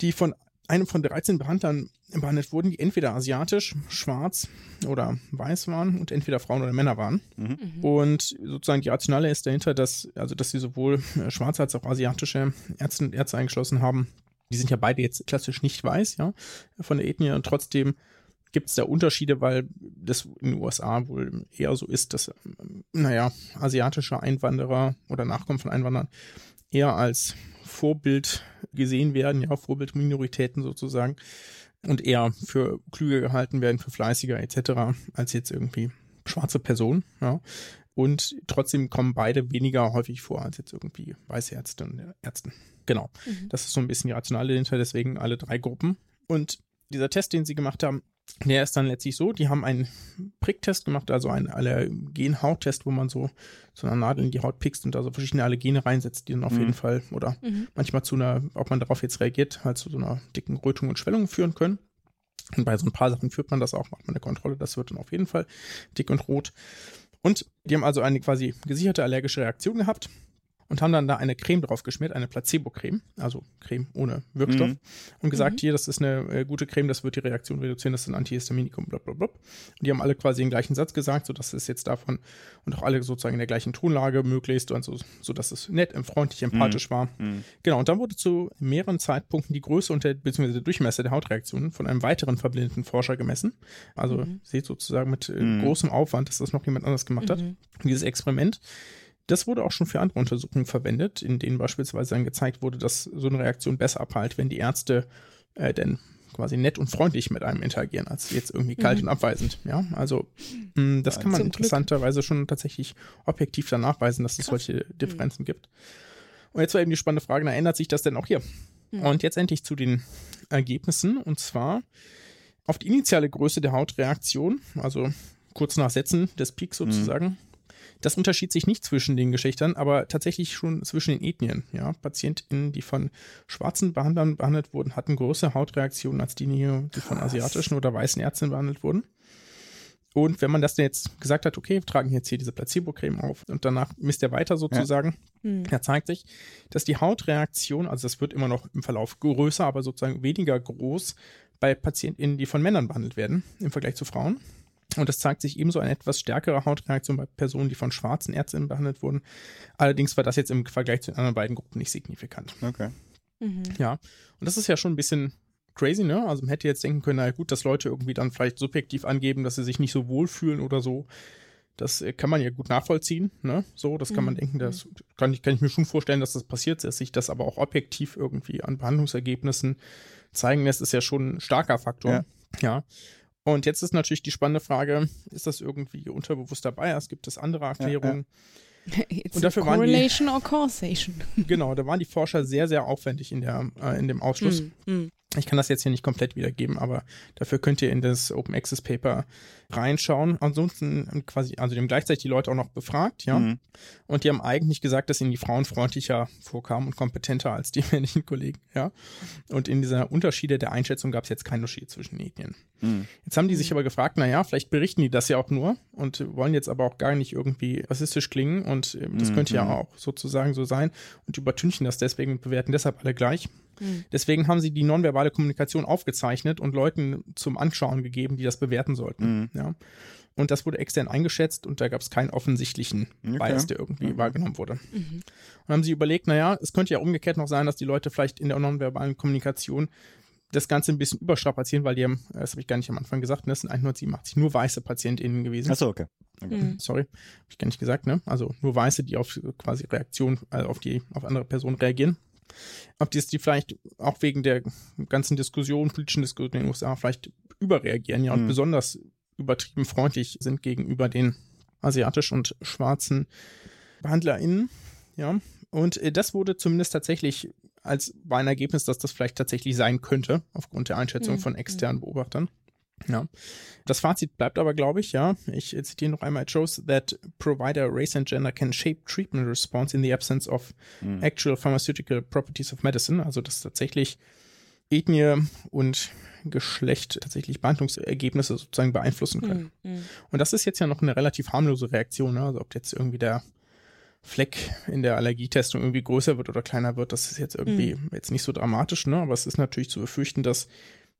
die von einem von 13 Behandlern behandelt wurden, die entweder asiatisch, schwarz oder weiß waren und entweder Frauen oder Männer waren. Mhm. mhm. Und sozusagen die Rationale ist dahinter, dass, also dass sie sowohl äh, schwarze als auch asiatische Ärzte und Ärzte eingeschlossen haben. Die sind ja beide jetzt klassisch nicht weiß, ja, von der Ethnie und trotzdem gibt es da Unterschiede, weil das in den USA wohl eher so ist, dass, naja, asiatische Einwanderer oder Nachkommen von Einwanderern eher als Vorbild gesehen werden, ja, Vorbildminoritäten sozusagen und eher für klüger gehalten werden, für fleißiger etc., als jetzt irgendwie schwarze Personen, ja. Und trotzdem kommen beide weniger häufig vor als jetzt irgendwie weiße Ärzte und Ärzte. Genau. Mhm. Das ist so ein bisschen die Rationale dahinter, deswegen alle drei Gruppen. Und dieser Test, den sie gemacht haben, der ist dann letztlich so, die haben einen Pricktest gemacht, also einen Allergen-Hauttest, wo man so so einer Nadel in die Haut pickst und da so verschiedene Allergene reinsetzt, die dann auf mhm. jeden Fall oder mhm. manchmal zu einer, ob man darauf jetzt reagiert, halt zu so einer dicken Rötung und Schwellung führen können. Und bei so ein paar Sachen führt man das auch, macht man eine Kontrolle, das wird dann auf jeden Fall dick und rot. Und die haben also eine quasi gesicherte allergische Reaktion gehabt und haben dann da eine Creme drauf geschmiert, eine Placebo-Creme, also Creme ohne Wirkstoff, mhm. und gesagt, mhm. hier, das ist eine äh, gute Creme, das wird die Reaktion reduzieren, das ist ein Antihistaminikum, blablabla. Und die haben alle quasi den gleichen Satz gesagt, sodass es jetzt davon und auch alle sozusagen in der gleichen Tonlage möglichst und so, sodass es nett, freundlich, empathisch mhm. war. Mhm. Genau, und dann wurde zu mehreren Zeitpunkten die Größe und der, beziehungsweise der Durchmesser der Hautreaktionen von einem weiteren verblindeten Forscher gemessen. Also mhm. seht sozusagen mit äh, mhm. großem Aufwand, dass das noch jemand anders gemacht hat. Und dieses Experiment das wurde auch schon für andere Untersuchungen verwendet, in denen beispielsweise dann gezeigt wurde, dass so eine Reaktion besser abhält, wenn die Ärzte äh, denn quasi nett und freundlich mit einem interagieren, als jetzt irgendwie kalt mhm. und abweisend. Ja, also mh, mm, das kann man interessanterweise Glück. schon tatsächlich objektiv dann nachweisen, dass es solche mhm. Differenzen mhm. gibt. Und jetzt war eben die spannende Frage, na, ändert sich das denn auch hier? Mhm. Und jetzt endlich zu den Ergebnissen, und zwar auf die initiale Größe der Hautreaktion, also kurz nach Setzen des Peaks mhm. sozusagen, das unterschied sich nicht zwischen den Geschlechtern, aber tatsächlich schon zwischen den Ethnien. Ja, PatientInnen, die von schwarzen Behandlern behandelt wurden, hatten größere Hautreaktionen als die, die von asiatischen oder weißen Ärzten behandelt wurden. Und wenn man das denn jetzt gesagt hat, okay, wir tragen jetzt hier diese Placebo-Creme auf und danach misst er weiter sozusagen, ja. Hm. da zeigt sich, dass die Hautreaktion, also das wird immer noch im Verlauf größer, aber sozusagen weniger groß bei PatientInnen, die von Männern behandelt werden, im Vergleich zu Frauen. Und es zeigt sich ebenso eine etwas stärkere Hautreaktion bei Personen, die von schwarzen Ärztinnen behandelt wurden. Allerdings war das jetzt im Vergleich zu den anderen beiden Gruppen nicht signifikant. Okay. Mhm. Ja, und das ist ja schon ein bisschen crazy, ne? Also man hätte jetzt denken können, na gut, dass Leute irgendwie dann vielleicht subjektiv angeben, dass sie sich nicht so wohlfühlen oder so. Das äh, kann man ja gut nachvollziehen, ne? So, das kann man mhm. denken, das kann ich, kann ich mir schon vorstellen, dass das passiert, dass sich das aber auch objektiv irgendwie an Behandlungsergebnissen zeigen lässt, ist ja schon ein starker Faktor. Ja. ja. Und jetzt ist natürlich die spannende Frage, ist das irgendwie unterbewusst dabei? Es gibt es andere Erklärungen. Ja, ja. It's und dafür correlation waren die, or causation. Genau, da waren die Forscher sehr, sehr aufwendig in, der, äh, in dem Ausschluss. Mm, mm. Ich kann das jetzt hier nicht komplett wiedergeben, aber dafür könnt ihr in das Open Access Paper reinschauen. Ansonsten quasi, also die haben gleichzeitig die Leute auch noch befragt, ja. Mhm. Und die haben eigentlich gesagt, dass ihnen die Frauen freundlicher vorkamen und kompetenter als die männlichen Kollegen, ja. Und in dieser Unterschiede der Einschätzung gab es jetzt keinen Unterschied zwischen Ethnien. Mhm. Jetzt haben die sich aber gefragt, naja, vielleicht berichten die das ja auch nur und wollen jetzt aber auch gar nicht irgendwie rassistisch klingen und äh, das mhm. könnte ja auch sozusagen so sein und übertünchen das deswegen und bewerten deshalb alle gleich. Mhm. Deswegen haben sie die nonverbale Kommunikation aufgezeichnet und Leuten zum Anschauen gegeben, die das bewerten sollten. Mhm. Ja. Und das wurde extern eingeschätzt und da gab es keinen offensichtlichen okay. Bias, der irgendwie mhm. wahrgenommen wurde. Mhm. Und haben sie überlegt, naja, es könnte ja umgekehrt noch sein, dass die Leute vielleicht in der nonverbalen Kommunikation das Ganze ein bisschen überstrapazieren, weil die haben, das habe ich gar nicht am Anfang gesagt, ne, das sind 187 nur weiße PatientInnen gewesen. Achso, okay. okay. Mhm. Sorry, habe ich gar nicht gesagt, ne? Also nur Weiße, die auf quasi Reaktion, also auf die, auf andere Personen reagieren. Ob die, die vielleicht auch wegen der ganzen Diskussion, politischen Diskussion in den USA vielleicht überreagieren, ja, und mhm. besonders übertrieben freundlich sind gegenüber den asiatisch und schwarzen BehandlerInnen, ja. Und äh, das wurde zumindest tatsächlich als war ein Ergebnis, dass das vielleicht tatsächlich sein könnte, aufgrund der Einschätzung mhm. von externen Beobachtern. Ja. Das Fazit bleibt aber, glaube ich, ja, ich zitiere noch einmal, it shows that provider race and gender can shape treatment response in the absence of mhm. actual pharmaceutical properties of medicine. Also, dass tatsächlich Ethnie und Geschlecht tatsächlich Behandlungsergebnisse sozusagen beeinflussen können. Mhm. Und das ist jetzt ja noch eine relativ harmlose Reaktion. Ne? Also, ob jetzt irgendwie der Fleck in der Allergietestung irgendwie größer wird oder kleiner wird, das ist jetzt irgendwie mhm. jetzt nicht so dramatisch, ne? Aber es ist natürlich zu befürchten, dass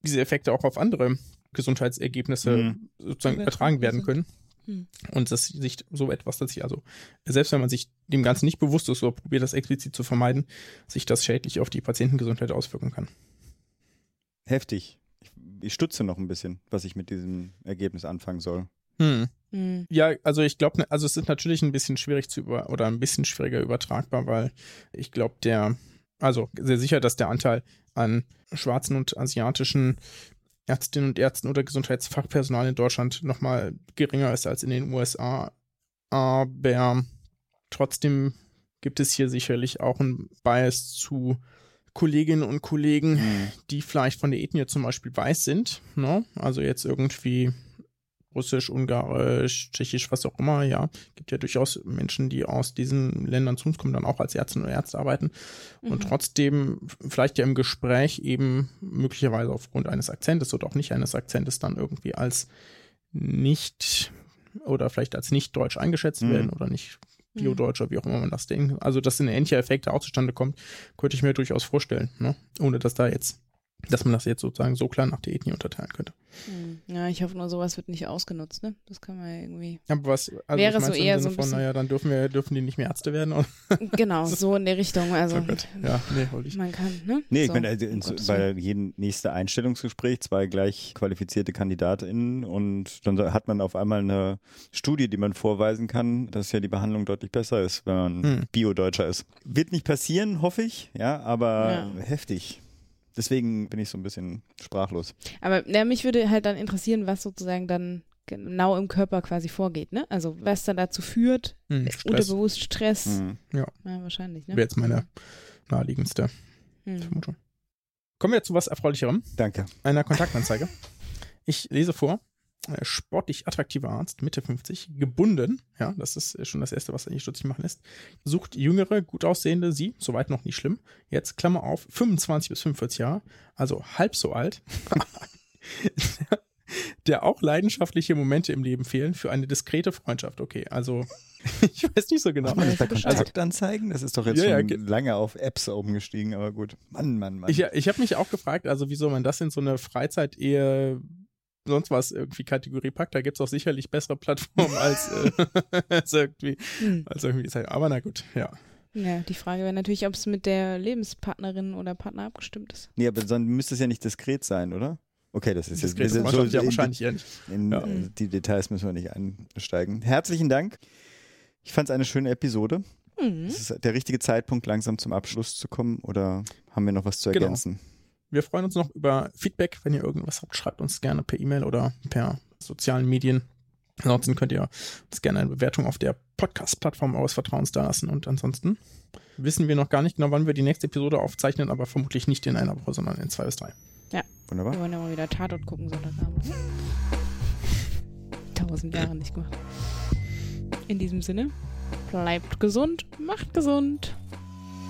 diese Effekte auch auf andere Gesundheitsergebnisse mhm. sozusagen übertragen werden können. Mhm. Und dass sich so etwas, dass sich also, selbst wenn man sich dem Ganzen nicht bewusst ist oder probiert, das explizit zu vermeiden, sich das schädlich auf die Patientengesundheit auswirken kann. Heftig. Ich, ich stutze noch ein bisschen, was ich mit diesem Ergebnis anfangen soll. Hm. Hm. Ja, also ich glaube, also es ist natürlich ein bisschen schwierig zu über oder ein bisschen schwieriger übertragbar, weil ich glaube, der, also sehr sicher, dass der Anteil an schwarzen und asiatischen Ärztinnen und Ärzten oder Gesundheitsfachpersonal in Deutschland nochmal geringer ist als in den USA. Aber trotzdem gibt es hier sicherlich auch ein Bias zu Kolleginnen und Kollegen, mhm. die vielleicht von der Ethnie zum Beispiel weiß sind. Ne? Also jetzt irgendwie Russisch, Ungarisch, Tschechisch, was auch immer, ja. Gibt ja durchaus Menschen, die aus diesen Ländern zu uns kommen, dann auch als Ärztinnen und Ärzte arbeiten mhm. und trotzdem vielleicht ja im Gespräch eben möglicherweise aufgrund eines Akzentes oder auch nicht eines Akzentes dann irgendwie als nicht oder vielleicht als nicht deutsch eingeschätzt mhm. werden oder nicht Bio-Deutscher, wie auch immer man das denkt. Also, dass ein ähnlicher Effekt auch zustande kommt, könnte ich mir durchaus vorstellen, ne? ohne dass da jetzt dass man das jetzt sozusagen so klar nach der Ethnie unterteilen könnte. Hm. Ja, ich hoffe nur, sowas wird nicht ausgenutzt, ne? Das kann man ja irgendwie. Aber was, also wäre so eher so ein von, naja, dann dürfen wir, dürfen die nicht mehr Ärzte werden. Genau, so in der Richtung. Also, oh ja, nee, wollte ich. Man kann, ne? Nee, so, ich meine, also in, bei jedem nächsten Einstellungsgespräch zwei gleich qualifizierte KandidatInnen und dann hat man auf einmal eine Studie, die man vorweisen kann, dass ja die Behandlung deutlich besser ist, wenn man hm. Bio-Deutscher ist. Wird nicht passieren, hoffe ich, ja, aber ja. heftig. Deswegen bin ich so ein bisschen sprachlos. Aber ja, mich würde halt dann interessieren, was sozusagen dann genau im Körper quasi vorgeht, ne? Also was dann dazu führt, hm, Stress. unterbewusst Stress. Hm. Ja. ja. wahrscheinlich, ne? Wäre jetzt meine naheliegendste hm. Vermutung. Kommen wir zu was Erfreulicherem. Danke. Einer Kontaktanzeige. Ich lese vor. Äh, sportlich attraktiver Arzt, Mitte 50, gebunden, ja, das ist schon das Erste, was er eigentlich stutzig machen lässt, sucht jüngere, gut aussehende, sie, soweit noch nicht schlimm, jetzt Klammer auf, 25 bis 45 Jahre, also halb so alt, der auch leidenschaftliche Momente im Leben fehlen für eine diskrete Freundschaft. Okay, also ich weiß nicht so genau. Kann man das da Kontaktanzeigen? Das ist doch jetzt ja, schon ja, lange auf Apps umgestiegen, aber gut. Mann, Mann, Mann. Ich, ich habe mich auch gefragt, also wieso man das in so eine Freizeit-Ehe sonst was irgendwie Kategorie packt. Da gibt es auch sicherlich bessere Plattformen als, äh, als irgendwie. Hm. Als irgendwie aber na gut, ja. Ja, die Frage wäre natürlich, ob es mit der Lebenspartnerin oder Partner abgestimmt ist. Nee, aber dann müsste es ja nicht diskret sein, oder? Okay, das ist jetzt das so, ja wahrscheinlich in, nicht. In, ja. Die Details müssen wir nicht einsteigen. Herzlichen Dank. Ich fand es eine schöne Episode. Mhm. Ist es der richtige Zeitpunkt, langsam zum Abschluss zu kommen oder haben wir noch was zu genau. ergänzen? Genau. Wir freuen uns noch über Feedback. Wenn ihr irgendwas habt, schreibt uns gerne per E-Mail oder per sozialen Medien. Ansonsten könnt ihr uns gerne eine Bewertung auf der Podcast-Plattform eures Vertrauens da lassen. Und ansonsten wissen wir noch gar nicht genau, wann wir die nächste Episode aufzeichnen, aber vermutlich nicht in einer Woche, sondern in zwei bis drei. Ja. Wunderbar. Wir wollen ja mal wieder Tatort gucken Sonntagabend. Tausend Jahre nicht gemacht. In diesem Sinne, bleibt gesund, macht gesund.